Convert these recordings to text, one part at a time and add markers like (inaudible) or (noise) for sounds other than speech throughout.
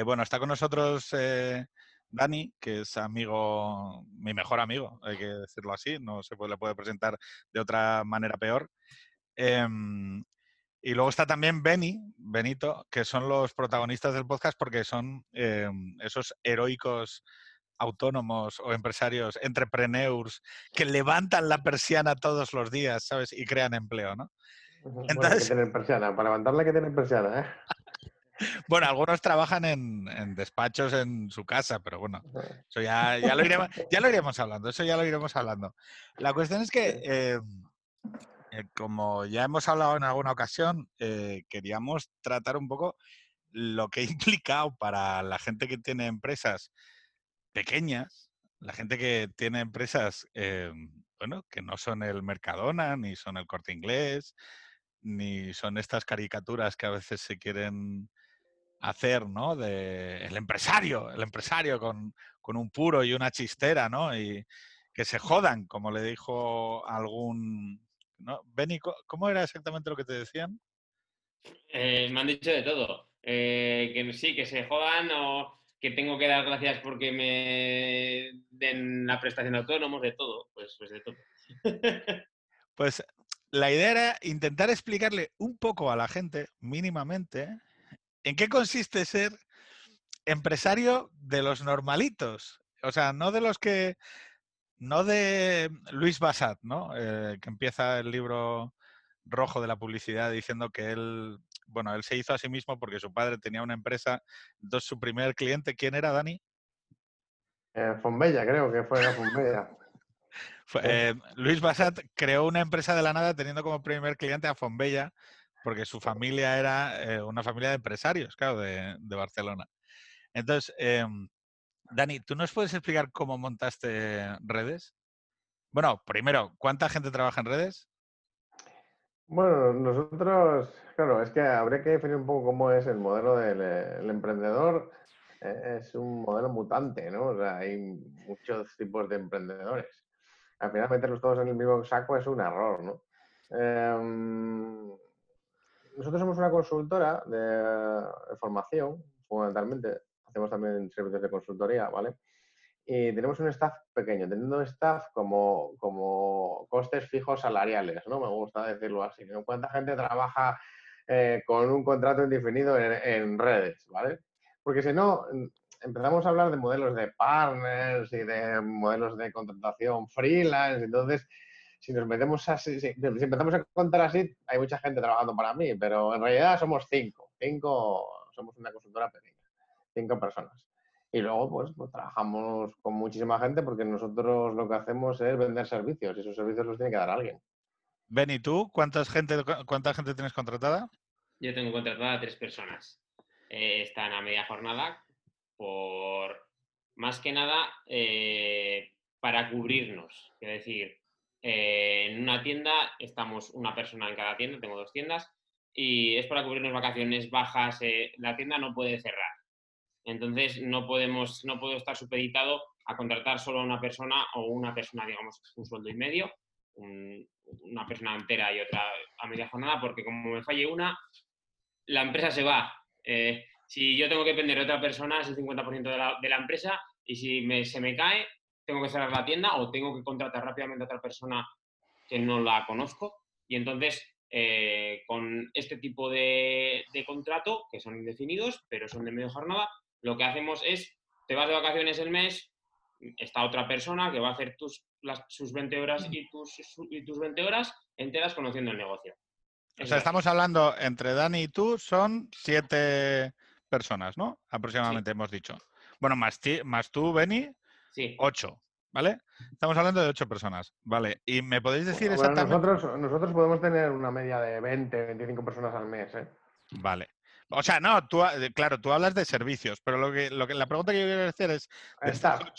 Eh, bueno, está con nosotros eh, Dani, que es amigo, mi mejor amigo, hay que decirlo así, no se puede, le puede presentar de otra manera peor. Em, y luego está también Benny, Benito, que son los protagonistas del podcast porque son em, esos heroicos autónomos o empresarios, entrepreneurs, que levantan la persiana todos los días, ¿sabes? Y crean empleo, ¿no? Entonces... que tener persiana, para levantarla hay que tener persiana, ¿eh? Bueno, algunos trabajan en, despachos en su casa, pero bueno, eso ya, ya, lo iremos, ya lo iremos hablando, eso ya lo iremos hablando. La cuestión es (laughs) que, em, eh, como ya hemos hablado en alguna ocasión, eh, queríamos tratar un poco lo que (laughs) ha implicado para la gente que tiene empresas pequeñas, la gente que tiene empresas, em, bueno, que no son el Mercadona, ni son el Corte Inglés, ni son estas caricaturas que a veces se quieren hacer, ¿no? De el empresario, el empresario con, con un puro y una chistera, ¿no? Y que se jodan, como le dijo algún... ¿no? Benny, ¿cómo era exactamente lo que te decían? Eh, me han dicho de todo. Eh, que sí, que se jodan o que tengo que dar gracias porque me den la prestación de autónomos, de todo, pues, pues de todo. (laughs) pues la idea era intentar explicarle un poco a la gente, mínimamente, en qué consiste ser empresario de los normalitos. O sea, no de los que, no de Luis Bassat, ¿no? Eh, que empieza el libro rojo de la publicidad diciendo que él bueno, él se hizo a sí mismo porque su padre tenía una empresa. Entonces, su primer cliente, ¿quién era, Dani? Eh, Fonbella, creo que fue Fonbella. (laughs) Eh, Luis Bassat creó una empresa de la nada teniendo como primer cliente a Fonbella, porque su familia era eh, una familia de empresarios, claro, de, Barcelona. Entonces, em, Dani, ¿tú nos puedes explicar cómo montaste redes? Bueno, primero, ¿cuánta gente trabaja en redes? Bueno, nosotros, claro, es que habría que definir un poco cómo es el modelo del eh, emprendedor. Eh, es un modelo mutante, ¿no? O sea, hay muchos tipos de emprendedores. Al final meterlos todos en el mismo saco es un error, ¿no? Em, nosotros somos una consultora de formación, fundamentalmente. Hacemos también servicios de consultoría, ¿vale? y tenemos un staff pequeño, teniendo staff como, como costes fijos salariales, ¿no? Me gusta decirlo así. ¿Cuánta gente trabaja eh, con un contrato indefinido en, redes, ¿vale? Porque si no, empezamos a hablar de modelos de partners y de modelos de contratación freelance, entonces si nos metemos así, si, si, empezamos a contar así, hay mucha gente trabajando para mí, pero en realidad somos cinco, cinco, somos una consultora pequeña, cinco personas. Y luego, pues, pues, trabajamos con muchísima gente porque nosotros lo que hacemos es vender servicios y esos servicios los tiene que dar alguien. Ben, ¿y tú? ¿Cuánta gente, ¿Cuánta gente tienes contratada? Yo tengo contratada a tres personas. Eh, están a media jornada por, más que nada, eh, para cubrirnos. Es decir, eh, en una tienda estamos una persona en cada tienda, tengo dos tiendas, y es para cubrirnos vacaciones bajas. la tienda no puede cerrar entonces, no, podemos, no puedo estar supeditado a contratar solo a una persona o una persona, digamos, un sueldo y medio, una persona entera y otra a media jornada, porque como me falle una, la empresa se va. Eh, si yo tengo que depender de otra persona, es el 50% de la, de la, empresa y si me, se me cae, tengo que cerrar la tienda o tengo que contratar rápidamente a otra persona que no la conozco. Y entonces, eh, con este tipo de, de, contrato, que son indefinidos, pero son de media jornada, lo que hacemos es, te vas de vacaciones el mes, está otra persona que va a hacer tus, sus 20 horas y tus, y tus 20 horas enteras conociendo el negocio. O sea, estamos hablando entre Dani y tú, son siete personas, ¿no? Aproximadamente hemos dicho. Bueno, más, más tú, Benny, sí. ocho, ¿vale? Estamos hablando de ocho personas, ¿vale? Y me podéis decir exactamente... Nosotros, nosotros podemos tener una media de 20, 25 personas al mes, ¿eh? Vale. O sea, no, tú, claro, tú hablas de servicios, pero lo que, lo que la pregunta que yo quiero hacer es...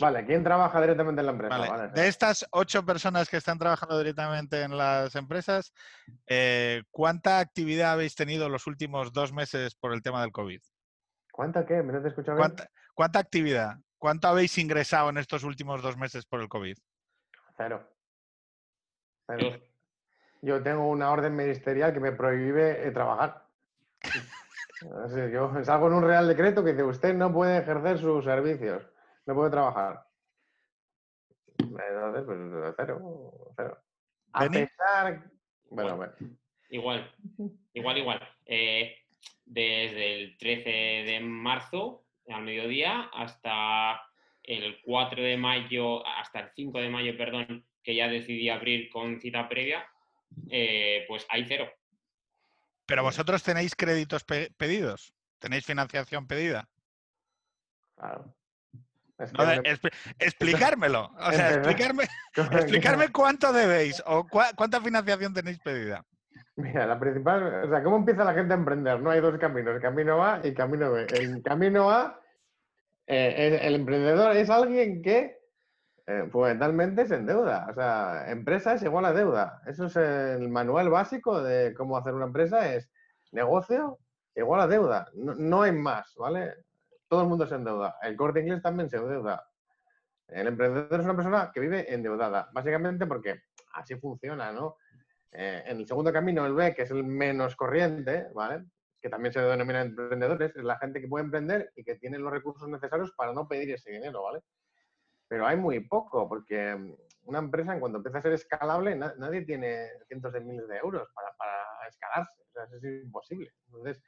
vale, ¿quién trabaja directamente en la empresa? de estas ocho personas que están trabajando directamente en las empresas, eh, ¿cuánta actividad habéis tenido los últimos dos meses por el tema del COVID? ¿Cuánta qué? ¿Me has escuchado ¿Cuánta, ¿Cuánta actividad? ¿Cuánto habéis ingresado en estos últimos dos meses por el COVID? Cero. Cero. Yo tengo una orden ministerial que me prohíbe eh, trabajar. (laughs) Así, yo salgo en un real decreto que dice usted no puede ejercer sus servicios, no puede trabajar. Entonces, pues cero, cero. A pesar... Bueno, bueno. Igual, igual, igual. Eh, desde el 13 de marzo al mediodía hasta el 4 de mayo, hasta el 5 de mayo, perdón, que ya decidí abrir con cita previa, eh, pues hay cero. Pero vosotros tenéis créditos pe- pedidos, tenéis financiación pedida. Claro. Es que- (laughs) explicármelo. O sea, explicarme, (laughs) explicarme cuánto debéis o cua- cuánta financiación tenéis pedida. Mira, la principal, o sea, ¿cómo empieza la gente a emprender? No hay dos caminos, camino A y camino B. El camino A, eh, es- el emprendedor es alguien que eh, fundamentalmente se endeuda. O sea, empresa es igual a deuda. Eso es el manual básico de cómo hacer una empresa, es negocio igual a deuda. No, no hay más, ¿vale? Todo el mundo se endeuda. El corte inglés también se endeuda. El emprendedor es una persona que vive endeudada, básicamente porque así funciona, ¿no? Eh, en el segundo camino, el B, que es el menos corriente, ¿vale? Que también se denomina emprendedores, es la gente que puede emprender y que tiene los recursos necesarios para no pedir ese dinero, ¿vale? Pero hay muy poco, porque mm, una empresa, en cuanto empieza a ser escalable, na- nadie tiene cientos de miles de euros para, para escalarse. O sea, eso es imposible. Entonces,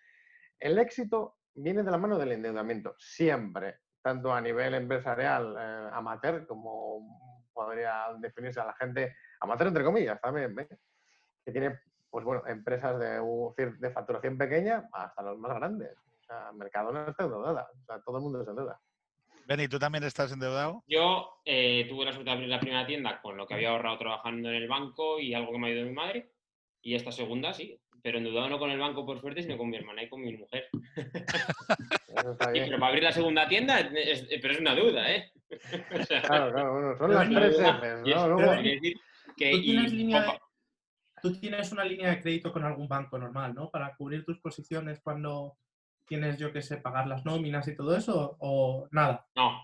el éxito viene de la mano del endeudamiento, siempre, tanto a nivel empresarial eh, amateur, como podría definirse a la gente amateur, entre comillas, también, ¿ves? Que tiene, pues bueno, empresas de, de facturación pequeña hasta los más grandes. O sea, Mercadona está endeudada. O sea, todo el mundo se endeuda. Beni, ¿tú también estás endeudado? Yo eh, tuve la suerte de abrir la primera tienda con lo que había ahorrado trabajando en el banco y algo que me ha ayudado mi madre. Y esta segunda sí, pero endeudado no con el banco por suerte, sino con mi hermana y con mi mujer. Bien. pero para abrir la segunda tienda, es- es- pero es una deuda, ¿eh? O sea, Claro, claro, bueno, son las tres. Fs, ¿no? Luego- decir que- Tú tienes y- línea de- opa, Tú tienes una línea de crédito con algún banco normal, ¿no? Para cubrir tus posiciones cuando tienes, yo qué sé, pagar las nóminas y todo eso, o nada. No,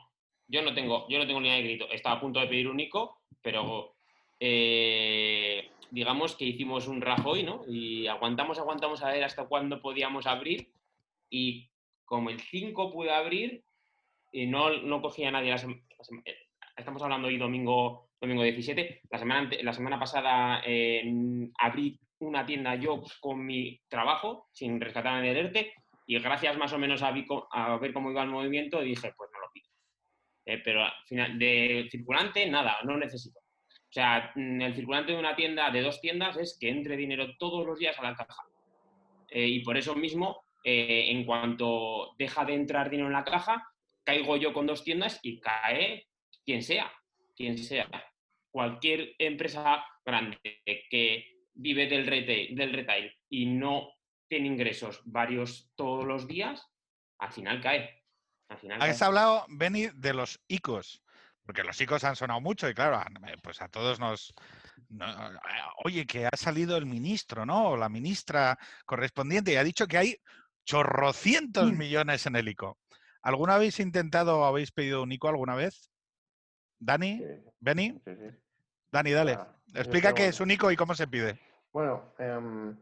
yo no tengo, yo no tengo línea de crédito. Estaba a punto de pedir un ICO, pero eh, digamos que hicimos un Rajoy, ¿no? Y aguantamos, aguantamos a ver hasta cuándo podíamos abrir. Y como el 5 pude abrir, y no, no cogía nadie la la sem- eh, Estamos hablando hoy domingo, domingo 17. La semana, la semana pasada eh, abrí una tienda yo con mi trabajo, sin rescatar a nadie del ERTE, y gracias más o menos a ver cómo iba el movimiento, dije, pues no lo pido. Eh, pero al final, de circulante, nada, no necesito. O sea, mm, el circulante de una tienda, de dos tiendas, es que entre dinero todos los días a la caja. Eh, y por eso mismo, eh, en cuanto deja de entrar dinero en la caja, caigo yo con dos tiendas y cae quien sea, quien sea. Cualquier empresa grande que vive del retail, del retail y no tiene ingresos varios todos los días, al final cae. Al final cae. Has hablado, Beni, de los ICOs, porque los ICOs han sonado mucho y claro, a- pues a todos nos... no- oye, que ha salido el ministro, ¿no? O la ministra correspondiente y ha dicho que hay chorrocientos millones en el ICO. ¿Alguna habéis intentado o habéis pedido un ICO alguna vez? ¿Dani? Sí, ¿Beni? sí, sí. Dani, dale. Ah, Explica qué es un ICO y cómo se pide. Bueno, em,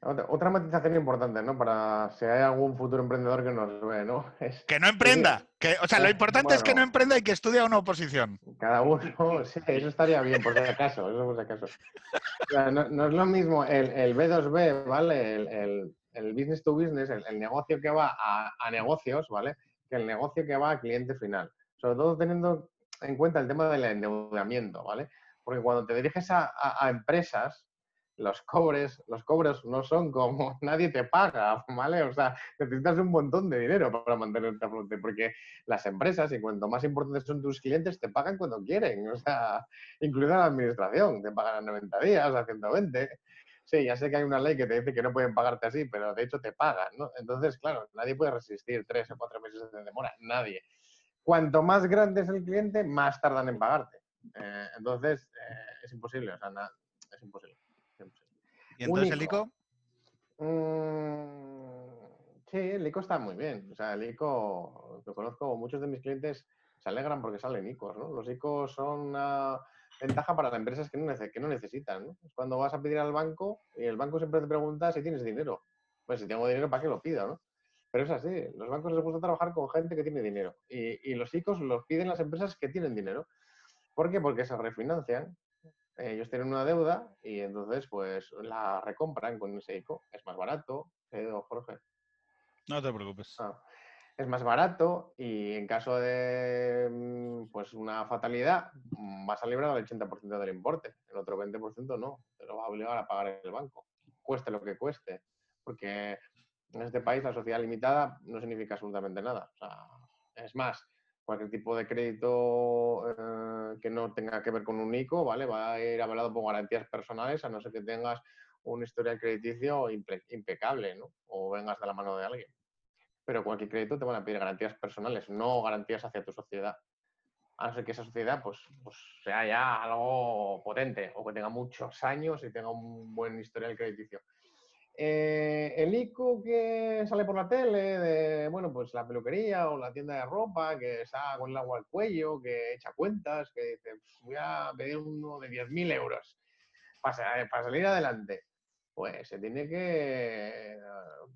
otra, matización importante, ¿no? Para si hay algún futuro emprendedor que nos ve, ¿no? (laughs) Es Que no emprenda. Que, o sea, lo Eh, importante es que no emprenda y que estudie a una oposición. cada uno, (laughs) sí, eso estaría bien, por si acaso, eso por si acaso. O sea, no, no es lo mismo el, el B2B, ¿vale? El, el- el business to business, el, el negocio que va a, a negocios, ¿vale? Que el negocio que va a cliente final. Sobre todo teniendo en cuenta el tema del endeudamiento, ¿vale? Porque cuando te diriges a, a- empresas, los cobres, los cobros no son como (laughs) nadie te paga, ¿vale? O sea, necesitas un montón de dinero para mantenerte a flote, porque las empresas, y cuanto más importantes son tus clientes, te pagan cuando quieren, o sea, incluida la administración, te pagan a 90 días, a 120. Sí, ya sé que hay una ley que te dice que no pueden pagarte así, pero de hecho te pagan, ¿no? Entonces, claro, nadie puede resistir tres o cuatro meses de demora, nadie. Cuanto más grande es el cliente, más tardan en pagarte. Eh, entonces, eh, es imposible, o sea, na- es imposible. es imposible. ¿Y entonces el. ICO? Mm, sí, el ICO está muy bien. O sea, el ICO, lo conozco, muchos de mis clientes se alegran porque salen ICOs, ¿no? Los ICOs son una ventaja para las empresas que no, que no necesitan, ¿no? Es cuando vas a pedir al banco y el banco siempre te pregunta si tienes dinero. Pues si tengo dinero, ¿para qué lo pido, no? Pero es así, los bancos les gusta trabajar con gente que tiene dinero y, y los ICOs los piden las empresas que tienen dinero. ¿Por qué? Porque se refinancian. Ellos tienen una deuda y entonces pues la recompran con ese ICO. Es más barato, ¿eh, Jorge? No te preocupes. Ah, es más barato y en caso de mm, pues una fatalidad mm, vas a librar el 80% del importe. El otro 20% no, te lo va a obligar a pagar el banco. Cueste lo que cueste. Porque en este país la sociedad limitada no significa absolutamente nada. O sea, es más, cualquier tipo de crédito eh, que no tenga que ver con un ICO, ¿vale? Va a ir avalado por garantías personales, a no ser que tengas un historial crediticio impe- impecable. O vengas de la mano de alguien. Pero cualquier crédito te van a pedir garantías personales, no garantías hacia tu sociedad. A no ser que esa sociedad pues, pues sea ya algo potente o que tenga muchos años y tenga un buen historial crediticio. Eh, el ICO que sale por la tele de, bueno, pues la peluquería o la tienda de ropa que está con el agua al cuello, que echa cuentas, que dice, "Pf, voy a pedir uno de 10.000 euros para, sa- para salir adelante. Pues se tiene que eh,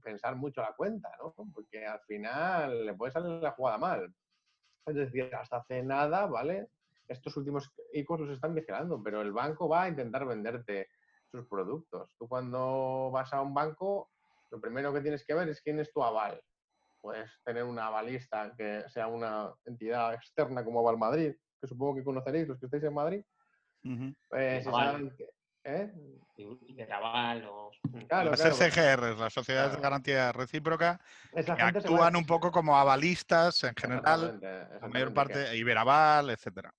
pensar mucho la cuenta, ¿no? Porque al final le puede salir la jugada mal. Es decir, hasta hace nada, ¿vale? Estos últimos ICOs los están vigilando, pero el banco va a intentar venderte sus productos. Tú cuando vas a un banco, lo primero que tienes que ver es quién es tu aval. Puedes tener un avalista que sea una entidad externa como Aval Madrid, que supongo que conoceréis los que estáis en Madrid. Ujú. Pues si Aval. saben que- ¿eh? Iberaval o... Claro, Las claro, SGRs, las sociedades de garantía recíproca, esa que actúan un poco como avalistas en general, Exactamente, la mayor parte, Iberaval, etcétera.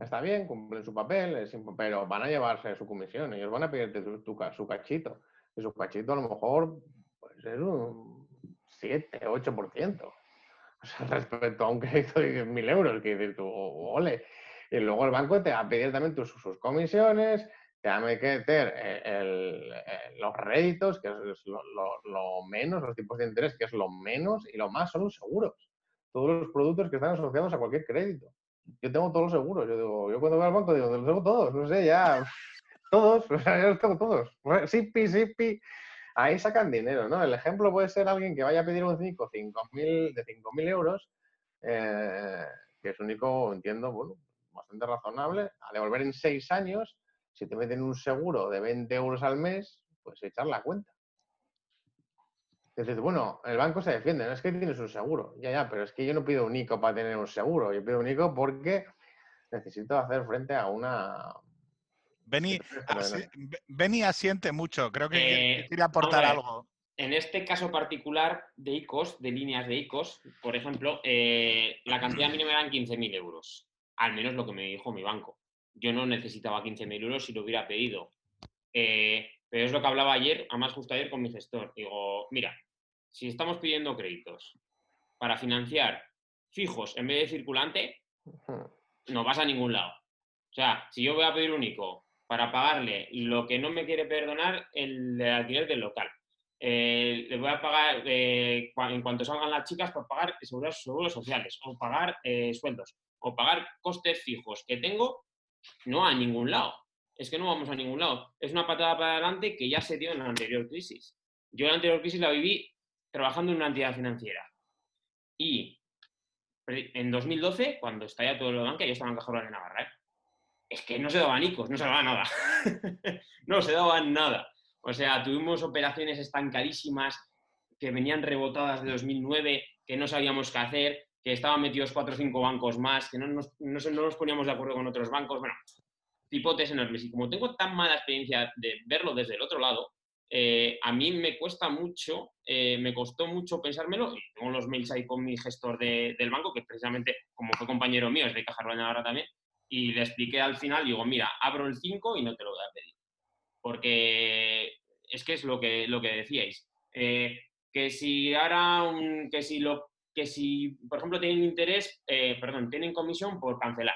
Está bien, cumplen su papel, pero van a llevarse su comisión. Ellos van a pedirte tu- tu su cachito. Y su cachito a lo mejor pues, es un 7, 8%. O sea, (laughs) respecto a un crédito de 10.000 euros, que dices tú, "Oh, ole. Y luego el banco te va a pedir también tus, sus comisiones, te va a meter eh, el- eh, los réditos, que es lo menos, los tipos de interés, que es lo menos, y lo más son los seguros. Todos los productos que están asociados a cualquier crédito yo tengo todos los seguros. Yo digo, yo cuando voy al banco digo, los tengo todos, no sé, ya. (laughs) Todos, (laughs) o sea, yo los tengo todos. Sipi, sipi. Ahí sacan dinero, ¿no? El ejemplo puede ser alguien que vaya a pedir un 5, 5.000, de 5.000 euros, eh, que es único, entiendo, bueno, bastante razonable, a devolver en 6 años, si te meten un seguro de 20 euros al mes, pues echar la cuenta. Dices, bueno, el banco se defiende, no es que tienes un seguro, ya, ya, pero es que yo no pido un ICO para tener un seguro, yo pido un ICO porque necesito hacer frente a una... Beni, asi- asiente mucho, creo que quiere- Eh, quiere aportar algo. En este caso particular de ICOs, de líneas de ICOs, por ejemplo, eh, la cantidad mínima eran 15.000 euros, al menos lo que me dijo mi banco. Yo no necesitaba 15.000 euros si lo hubiera pedido. Eh, pero es lo que hablaba ayer, además justo ayer con mi gestor. Digo, mira, si estamos pidiendo créditos para financiar fijos en vez de circulante, no vas a ningún lado. O sea, si yo voy a pedir un ICO para pagarle lo que no me quiere perdonar el alquiler del local, eh, le voy a pagar eh, en cuanto salgan las chicas para pagar seguros, seguros sociales o pagar eh, sueldos o pagar costes fijos que tengo, no a ningún lado. Es que no vamos a ningún lado. Es una patada para adelante que ya se dio en la anterior crisis. Yo la anterior crisis la viví trabajando en una entidad financiera. Y en 2012, cuando estalla todo lo de banca, yo estaba en Caja Rural de Navarra. ¿eh? Es que no se daban ICOs, no se daba nada. (laughs) no se daban nada. O sea, tuvimos operaciones estancadísimas que venían rebotadas de 2009, que no sabíamos qué hacer, que estaban metidos cuatro o cinco bancos más, que no nos, no no nos poníamos de acuerdo con otros bancos. Bueno, tipotes enormes. Y como tengo tan mala experiencia de verlo desde el otro lado, eh, a mí me cuesta mucho, eh, me costó mucho pensármelo, y tengo los mails ahí con mi gestor de- del banco, que precisamente, como fue compañero mío, es de Caja Rural Navarra también, y le expliqué al final, digo, mira, abro el 5 y no te lo voy a pedir. Porque es que es lo que, lo que decíais. Eh, que si ahora, un- que si lo que si, por ejemplo, tienen interés, perdón, tienen comisión por cancelar.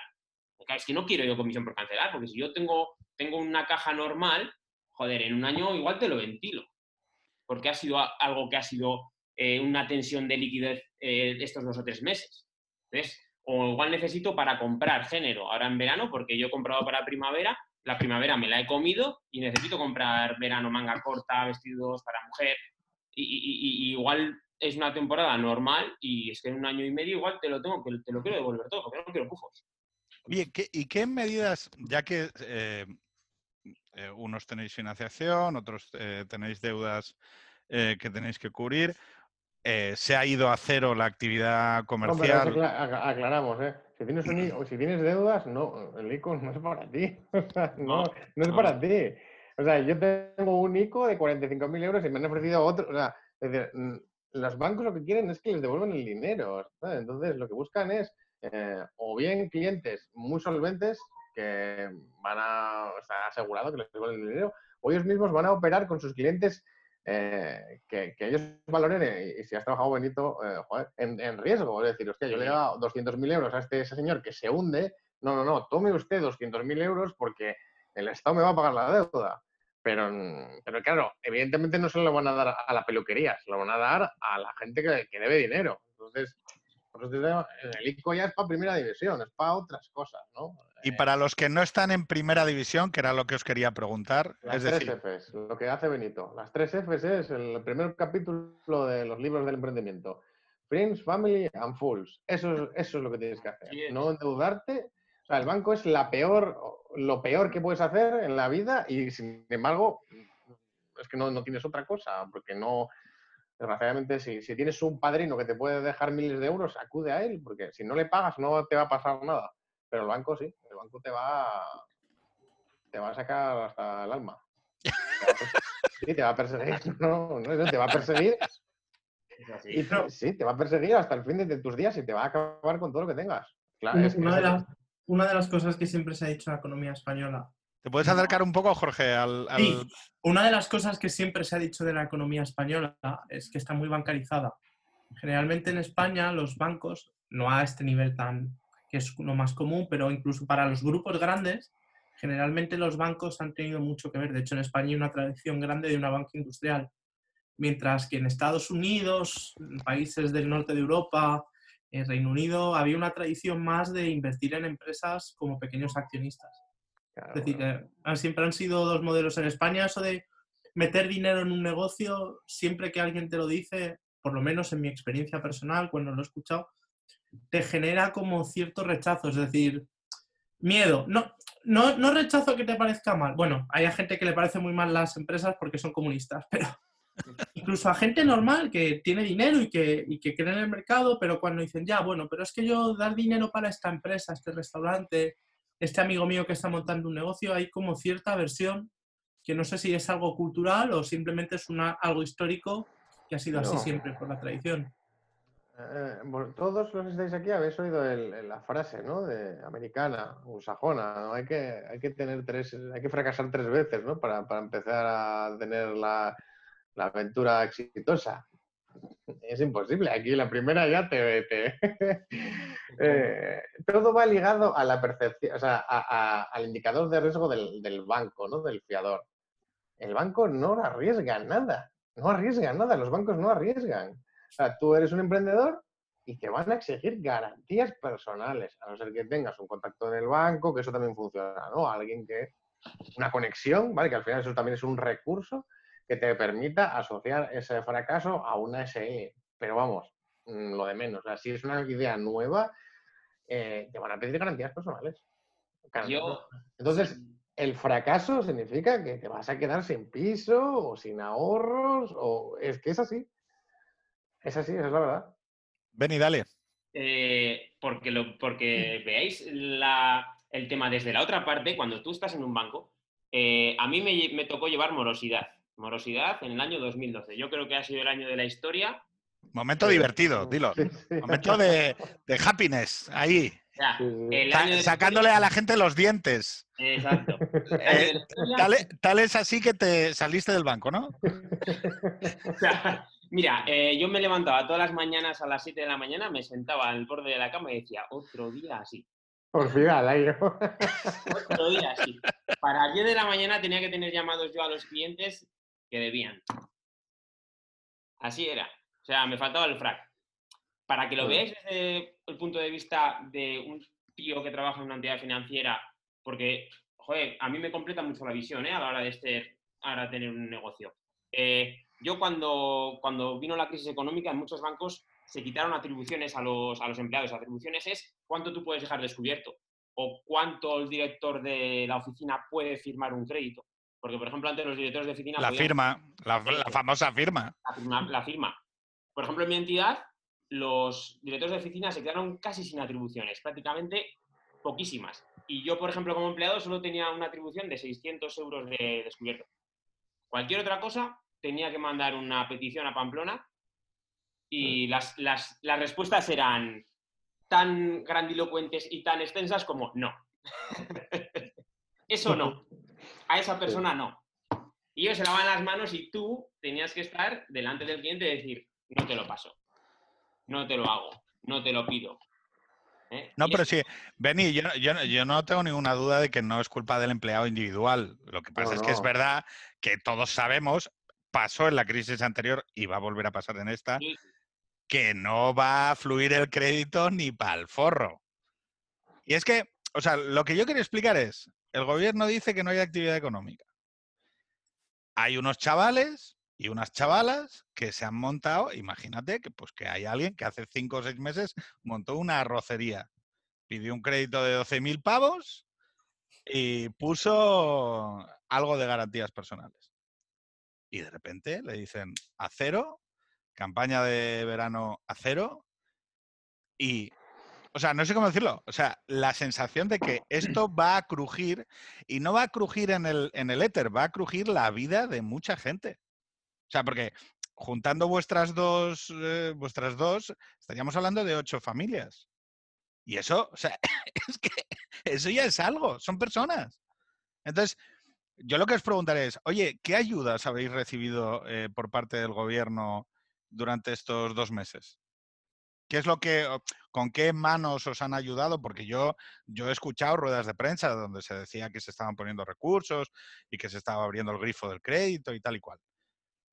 Es que no quiero yo comisión por cancelar, porque si yo tengo, tengo una caja normal, joder, en un año igual te lo ventilo. Porque ha sido algo que ha sido eh, una tensión de liquidez eh, estos dos o tres meses. Entonces, o igual necesito para comprar género ahora en verano, porque yo he comprado para primavera, la primavera me la he comido y necesito comprar verano manga corta, vestidos para mujer. y, igual es una temporada normal y es que en un año y medio igual te lo tengo te lo quiero devolver todo, porque no quiero pufos. Oye, ¿qué- ¿y qué medidas, ya que eh, eh, unos tenéis financiación, otros eh, tenéis deudas eh, que tenéis que cubrir, eh, se ha ido a cero la actividad No, pero comercial? acla- aclaramos, ¿eh? Si tienes, un, (clears throat) si tienes deudas, no, el ICO no es para ti. (laughs) O sea, no, No, no es no. para ti. O sea, yo tengo un ICO de 45.000 euros y me han ofrecido otro. O sea, es decir, los bancos lo que quieren es que les devuelvan el dinero. ¿sabes? Entonces, lo que buscan es eh, o bien clientes muy solventes que van a estar asegurado que les devuelven el dinero, o ellos mismos van a operar con sus clientes eh, que, que ellos valoren, eh, y si has trabajado Benito, eh, joder, en, en riesgo. Es decir, hostia, yo le he dado 200.000 euros a este ese señor que se hunde. No, no, no, tome usted 200.000 euros porque el Estado me va a pagar la deuda. Pero, mm, pero claro, evidentemente no se lo van a dar a la peluquería, se lo van a dar a la gente que, que debe dinero. Entonces, digo, el ICO ya es para primera división, es para otras cosas, ¿no? Y para los que no están en primera división, que era lo que os quería preguntar, Las es tres decir, Fs, lo que hace Benito. Las tres Fs es el primer capítulo de los libros del emprendimiento. Friends, Family and Fools. Eso es, eso es lo que tienes que hacer. No endeudarte. O sea, el banco es la peor, lo peor que puedes hacer en la vida y sin embargo es que no, no tienes otra cosa, porque no, desgraciadamente, si, si tienes un padrino que te puede dejar miles de euros, acude a él, porque si no le pagas no te va a pasar nada. Pero el banco sí, el banco te va, te va a sacar hasta el alma. (laughs) Sí, te va a perseguir, (laughs) no, no, te va a perseguir y te- sí, te va a perseguir hasta el fin de tus días y te va a acabar con todo lo que tengas. Claro, Una, es que una es de las, una de las cosas que siempre se ha dicho en la economía española. ¿te puedes acercar un poco, Jorge, al... al- Sí, una de las cosas que siempre se ha dicho de la economía española es que está muy bancarizada. Generalmente en España los bancos, no a este nivel tan que es lo más común, pero incluso para los grupos grandes, generalmente los bancos han tenido mucho que ver. De hecho, en España hay una tradición grande de una banca industrial. Mientras que en Estados Unidos, en países del norte de Europa, en Reino Unido, había una tradición más de invertir en empresas como pequeños accionistas. Claro, Es decir, bueno. que han- siempre han sido dos modelos en España. Eso de meter dinero en un negocio, siempre que alguien te lo dice, por lo menos en mi experiencia personal, cuando lo he escuchado, te genera como cierto rechazo. Es decir, miedo. No, no, no rechazo que te parezca mal. Bueno, hay a gente que le parece muy mal las empresas porque son comunistas, (laughs) pero incluso a gente normal que tiene dinero y que, y que cree en el mercado, pero cuando dicen, ya, bueno, pero es que yo dar dinero para esta empresa, este restaurante, este amigo mío que está montando un negocio, hay como cierta aversión que no sé si es algo cultural o simplemente es una, algo histórico que ha sido así siempre por la tradición. Eh, bueno, todos los que estáis aquí habéis oído el- la frase, ¿no? De americana, sajona, ¿no? Hay que, hay que tener tres, hay que fracasar tres veces, ¿no? Para, para empezar a tener la, la aventura exitosa. Es imposible. Aquí la primera ya te. te- (laughs) Eh, todo va ligado a la percepción, o sea, a- a- al indicador de riesgo del, del banco, ¿no? Del fiador. El banco no arriesga nada. No arriesga nada. Los bancos no arriesgan. O sea, tú eres un emprendedor y te van a exigir garantías personales, a no ser que tengas un contacto en el banco, que eso también funciona, ¿no? Alguien que. Una conexión, ¿vale? Que al final eso también es un recurso que te permita asociar ese fracaso a una SL. Pero vamos, mm, lo de menos. O sea, si es una idea nueva, eh, te van a pedir garantías personales. Yo- personales. Entonces, el fracaso significa que te vas a quedar sin piso o sin ahorros, o es que es así. Es así, esa es la verdad. Ven y dale. Eh, porque, lo, porque veáis la- el tema desde la otra parte, cuando tú estás en un banco, eh, a mí me, me tocó llevar morosidad. Morosidad en el año 2012. Yo creo que ha sido el año de la historia. Momento Sí. divertido, dilo. Sí, sí. Momento de, de happiness, ahí. El Sa- año la sacándole a la gente los dientes. Exacto. (laughs) Eh, tal, e- tal es así que te saliste del banco, ¿no? (laughs) o sea, mira, eh, yo me levantaba todas las mañanas a las 7 de la mañana, me sentaba al borde de la cama y decía, otro día así. Por fin, al aire. (laughs) Otro día así. Para las 10 de la mañana tenía que tener llamados yo a los clientes que debían. Así era. O sea, me faltaba el frac. Para que lo veáis desde el punto de vista de un tío que trabaja en una entidad financiera, porque, joder, a mí me completa mucho la visión ¿eh? a la hora de ser, ahora tener un negocio. Eh, yo cuando, cuando vino la crisis económica, en muchos bancos se quitaron atribuciones a los, a los empleados. Atribuciones es cuánto tú puedes dejar descubierto o cuánto el director de la oficina puede firmar un crédito. Porque, por ejemplo, antes los directores de oficina... La podían- firma, la, la famosa firma. la firma, la firma. Por ejemplo, en mi entidad, los directores de oficina se quedaron casi sin atribuciones, prácticamente poquísimas. Y yo, por ejemplo, como empleado, solo tenía una atribución de 600 euros de descubierto. Cualquier otra cosa, tenía que mandar una petición a Pamplona y las, las- las respuestas eran tan grandilocuentes y tan extensas como no. Eso no. A esa persona no. Y ellos se lavan las manos y tú tenías que estar delante del cliente y decir, no te lo paso, no te lo hago, no te lo pido. ¿Eh? No, pero sí, Beni, yo, no- yo, yo no tengo ninguna duda de que no es culpa del empleado individual. Lo que pasa No, es que es verdad que todos sabemos, pasó en la crisis anterior y va a volver a pasar en esta, Sí. que no va a fluir el crédito ni para el forro. Y es que, o sea, lo que yo quiero explicar es, el gobierno dice que no hay actividad económica. Hay unos chavales y unas chavalas que se han montado, imagínate que pues que hay alguien que hace cinco o seis meses montó una arrocería, pidió un crédito de 12.000 pavos y puso algo de garantías personales. Y de repente le dicen a cero, campaña de verano a cero y, o sea, no sé cómo decirlo, o sea, la sensación de que esto (clears throat) va a crujir y no va a crujir en el, en el éter, va a crujir la vida de mucha gente. O sea, porque juntando vuestras dos, eh, vuestras dos, estaríamos hablando de ocho familias. Y eso, o sea, (clears throat) es que eso ya es algo, son personas. Entonces, yo lo que os preguntaré es, oye, ¿qué ayudas habéis recibido eh, por parte del gobierno durante estos dos meses? ¿Qué es lo que, con qué manos os han ayudado? Porque yo, yo he escuchado ruedas de prensa donde se decía que se estaban poniendo recursos y que se estaba abriendo el grifo del crédito y tal y cual.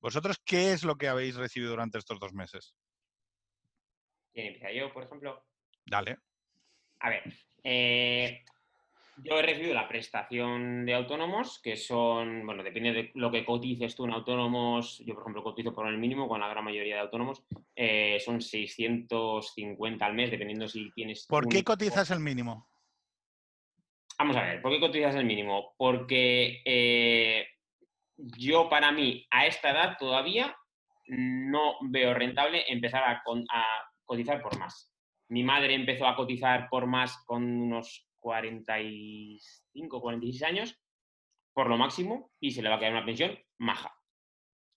¿Vosotros qué es lo que habéis recibido durante estos dos meses? ¿Quién empieza? Yo, por ejemplo. Dale. A ver, eh, yo he recibido la prestación de autónomos, que son, bueno, depende de lo que cotices tú en autónomos, yo por ejemplo cotizo por el mínimo con la gran mayoría de autónomos, eh, son 650 al mes, dependiendo si tienes... ¿Por qué cotizas el mínimo? Vamos a ver, ¿por qué cotizas el mínimo? Porque eh, yo para mí a esta edad todavía no veo rentable empezar a cotizar por más. Mi madre empezó a cotizar por más con unos 45, 46 años, por lo máximo, y se le va a quedar una pensión maja.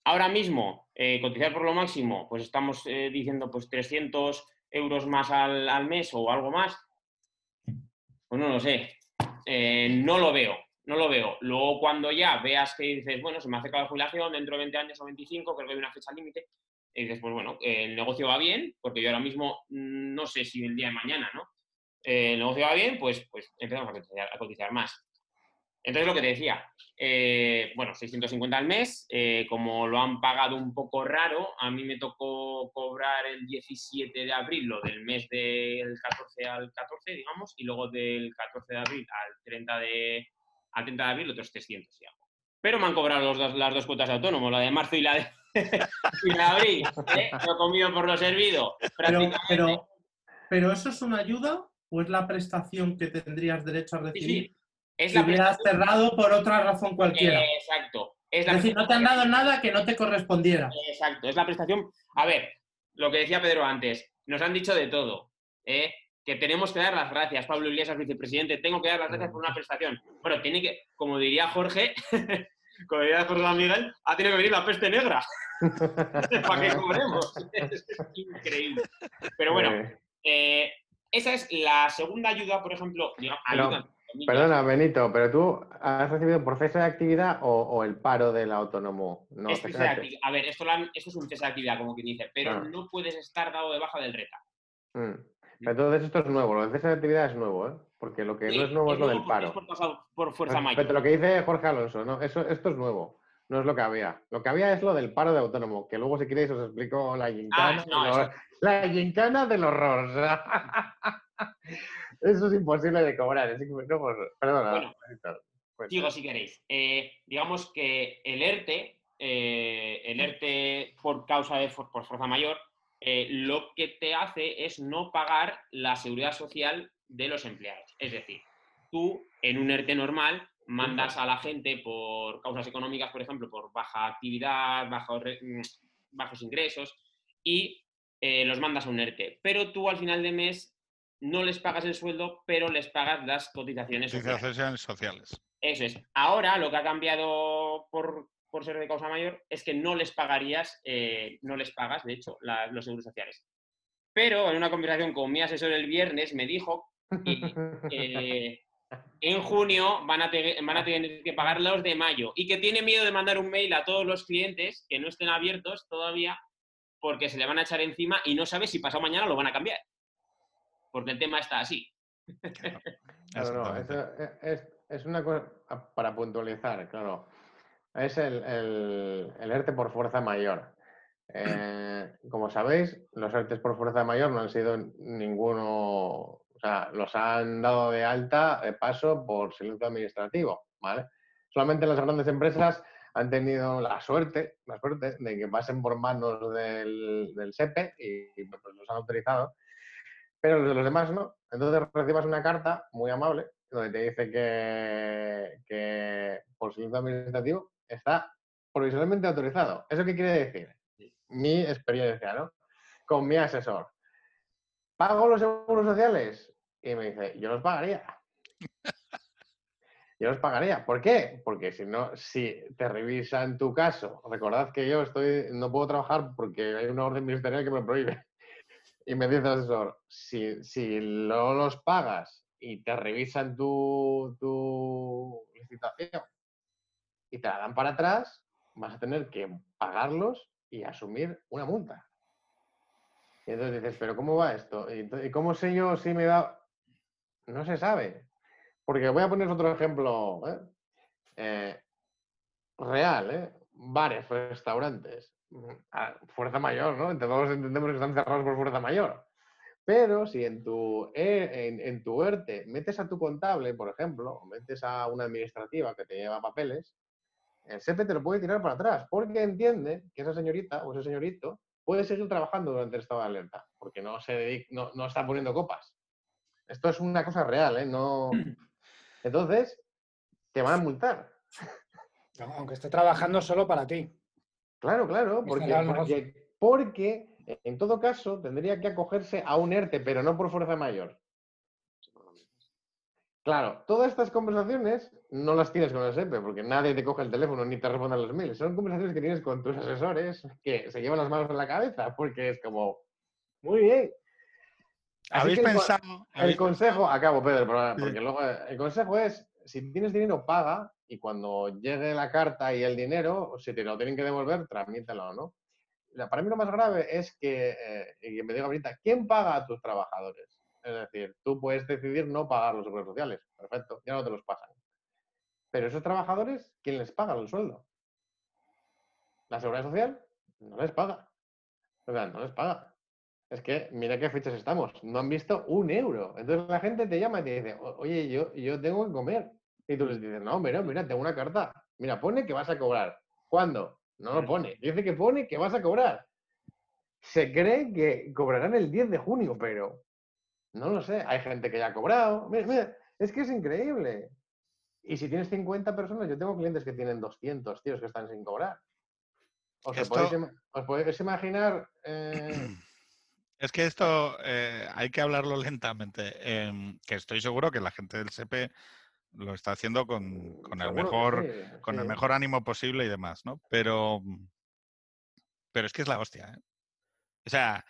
Ahora mismo, eh, cotizar por lo máximo, pues estamos eh, diciendo pues 300 euros más al, al mes o algo más. Pues no lo sé. Eh, no lo veo, no lo veo. Luego cuando ya veas que dices, bueno, se me ha acercado la jubilación dentro de 20 años o 25, creo que hay una fecha límite, y dices, pues bueno, el negocio va bien, porque yo ahora mismo mm, no sé si el día de mañana, ¿no? Eh, el negocio va bien, pues, pues empezamos a cotizar, a cotizar más. Entonces, lo que te decía, eh, bueno, 650 al mes, eh, como lo han pagado un poco raro, a mí me tocó cobrar el 17 de abril, lo del mes del 14 al 14, digamos, y luego del 14 de abril al 30 de, al 30 de abril otros 300 y algo. Pero me han cobrado los dos- las dos cuotas de autónomo, la de marzo y la de, (laughs) y la de abril. ¿eh? Lo comido por lo servido. Pero, pero ¿eso es una ayuda o es la prestación que tendrías derecho a Sí, recibir sí. Es si la hubieras cerrado por otra razón cualquiera? Eh, exacto. Es decir, no te han dado nada que no te correspondiera. Exacto, es la prestación. A ver, lo que decía Pedro antes, nos han dicho de todo. ¿eh? Que tenemos que dar las gracias, Pablo Iglesias, vicepresidente, tengo que dar las gracias por una prestación. Bueno, tiene que, como diría Jorge, (laughs) como diría Jorge Miguel, ha tenido que venir la peste negra. (laughs) Para que cobremos. (laughs) Es increíble. Pero bueno, Eh, eh, esa es la segunda ayuda, por ejemplo. digamos, Pero, ayuda, entre comillas. Perdona, Benito, pero tú has recibido por cese de actividad o, o el paro del autónomo. No, Es cese de. A ver, esto, lo han- esto es un cese de actividad, como quien dice, pero Ah. no puedes estar dado de baja del RETA. Mm. Entonces esto es nuevo, lo de cese de actividad es nuevo, ¿eh? Porque lo que Sí, no es nuevo es lo del paro. es por, fuerza mayor. Respecto a lo que dice Jorge Alonso, ¿no? Eso, esto es nuevo. No es lo que había. Lo que había es lo del paro de autónomo, que luego si queréis os explico la gincana. Ah, no, eso- horror. La gincana del horror. (laughs) Eso es imposible de cobrar. es no, pues, perdona. Bueno. Digo, si queréis. Eh, digamos que el ERTE eh, el ERTE por causa de por fuerza mayor, eh, lo que te hace es no pagar la seguridad social de los empleados. Es decir, tú en un ERTE normal mandas a la gente por causas económicas, por ejemplo, por baja actividad, mm, bajos ingresos, y eh, los mandas a un ERTE. Pero tú al final de mes no les pagas el sueldo, pero les pagas las cotizaciones sociales. sociales. Eso es. Ahora lo que ha cambiado por, ser de causa mayor es que no les pagarías, eh, no les pagas, de hecho, los seguros sociales. Pero en una conversación con mi asesor el viernes me dijo que (laughs) en junio van a, van a tener que pagar los de mayo y que tiene miedo de mandar un mail a todos los clientes que no estén abiertos todavía porque se le van a echar encima y no sabe si pasado mañana lo van a cambiar. Porque el tema está así. no, es, una cosa para puntualizar, claro. Es el, el, ERTE por fuerza mayor. Eh, como sabéis, los ERTEs por fuerza mayor no han sido ninguno sea, los han dado de alta de paso por silencio administrativo, ¿vale? Solamente las grandes empresas han tenido la suerte, la suerte de que pasen por manos del, del SEPE y, pues, los han autorizado, pero los de los demás no. Entonces recibas una carta muy amable donde te dice que, que por silencio administrativo está provisionalmente autorizado. ¿Eso qué quiere decir? Mi experiencia, ¿no? Con mi asesor. ¿Pago los seguros sociales? Y me dice, yo los pagaría. (laughs) yo los pagaría. ¿Por qué? Porque si no, si te revisan tu caso, recordad que yo estoy, no puedo trabajar porque hay una orden ministerial que me prohíbe. Y me dice el asesor, si, si no los pagas y te revisan tu, tu licitación y te la dan para atrás, vas a tener que pagarlos y asumir una multa. Y entonces dices, ¿pero cómo va esto? ¿Y cómo sé yo si me da...? No se sabe. Porque voy a poner otro ejemplo ¿eh? Eh, real, ¿eh? Bares, restaurantes. Mm, fuerza mayor, ¿no? Entre todos entendemos que están cerrados por fuerza mayor. Pero si en tu, en, en tu ERTE metes a tu contable, por ejemplo, o metes a una administrativa que te lleva papeles, el SEPE te lo puede tirar para atrás, porque entiende que esa señorita o ese señorito puede seguir trabajando durante el estado de alerta, porque no, se no, no está poniendo copas. Esto es una cosa real, ¿eh? No... (clears throat) Entonces, te van a multar. Aunque esté trabajando solo para ti. Claro, claro, porque, porque, en todo caso tendría que acogerse a un ERTE, pero no por fuerza mayor. Claro, todas estas conversaciones no las tienes con el SEPE, porque nadie te coge el teléfono ni te responde a los mails. Son conversaciones que tienes con tus asesores que se llevan las manos en la cabeza, porque es como, muy bien. ¿Habéis pensado? El, consejo, acabo, Pedro, porque luego el consejo es, si tienes dinero, paga, y cuando llegue la carta y el dinero, si te lo tienen que devolver, tramítalo, ¿no? Para mí lo más grave es que, eh, y me diga ahorita, ¿quién paga a tus trabajadores? Es decir, tú puedes decidir no pagar los seguros sociales. Perfecto, ya no te los pasan. Pero esos trabajadores, ¿quién les paga el sueldo? La seguridad social no les paga. O sea, no les paga. Es que mira qué fechas estamos. No han visto un euro. Entonces la gente te llama y te dice, oye, yo, yo tengo que comer. Y tú les dices, no, mira, mira, tengo una carta. Mira, pone que vas a cobrar. ¿Cuándo? No lo pone. Dice que pone que vas a cobrar. Se cree que cobrarán el 10 de junio, pero no lo sé, hay gente que ya ha cobrado. Mira, es que es increíble. Y si tienes 50 personas, yo tengo clientes que tienen 200 tíos que están sin cobrar. ¿Os, podéis, imaginar? Eh? Es que esto eh, hay que hablarlo (laughs) lentamente. Em, que estoy seguro que la gente del SEPE lo está haciendo con, el mejor con el mejor ánimo posible y demás, ¿no? Pero pero es que es la hostia. ¿eh? O sea,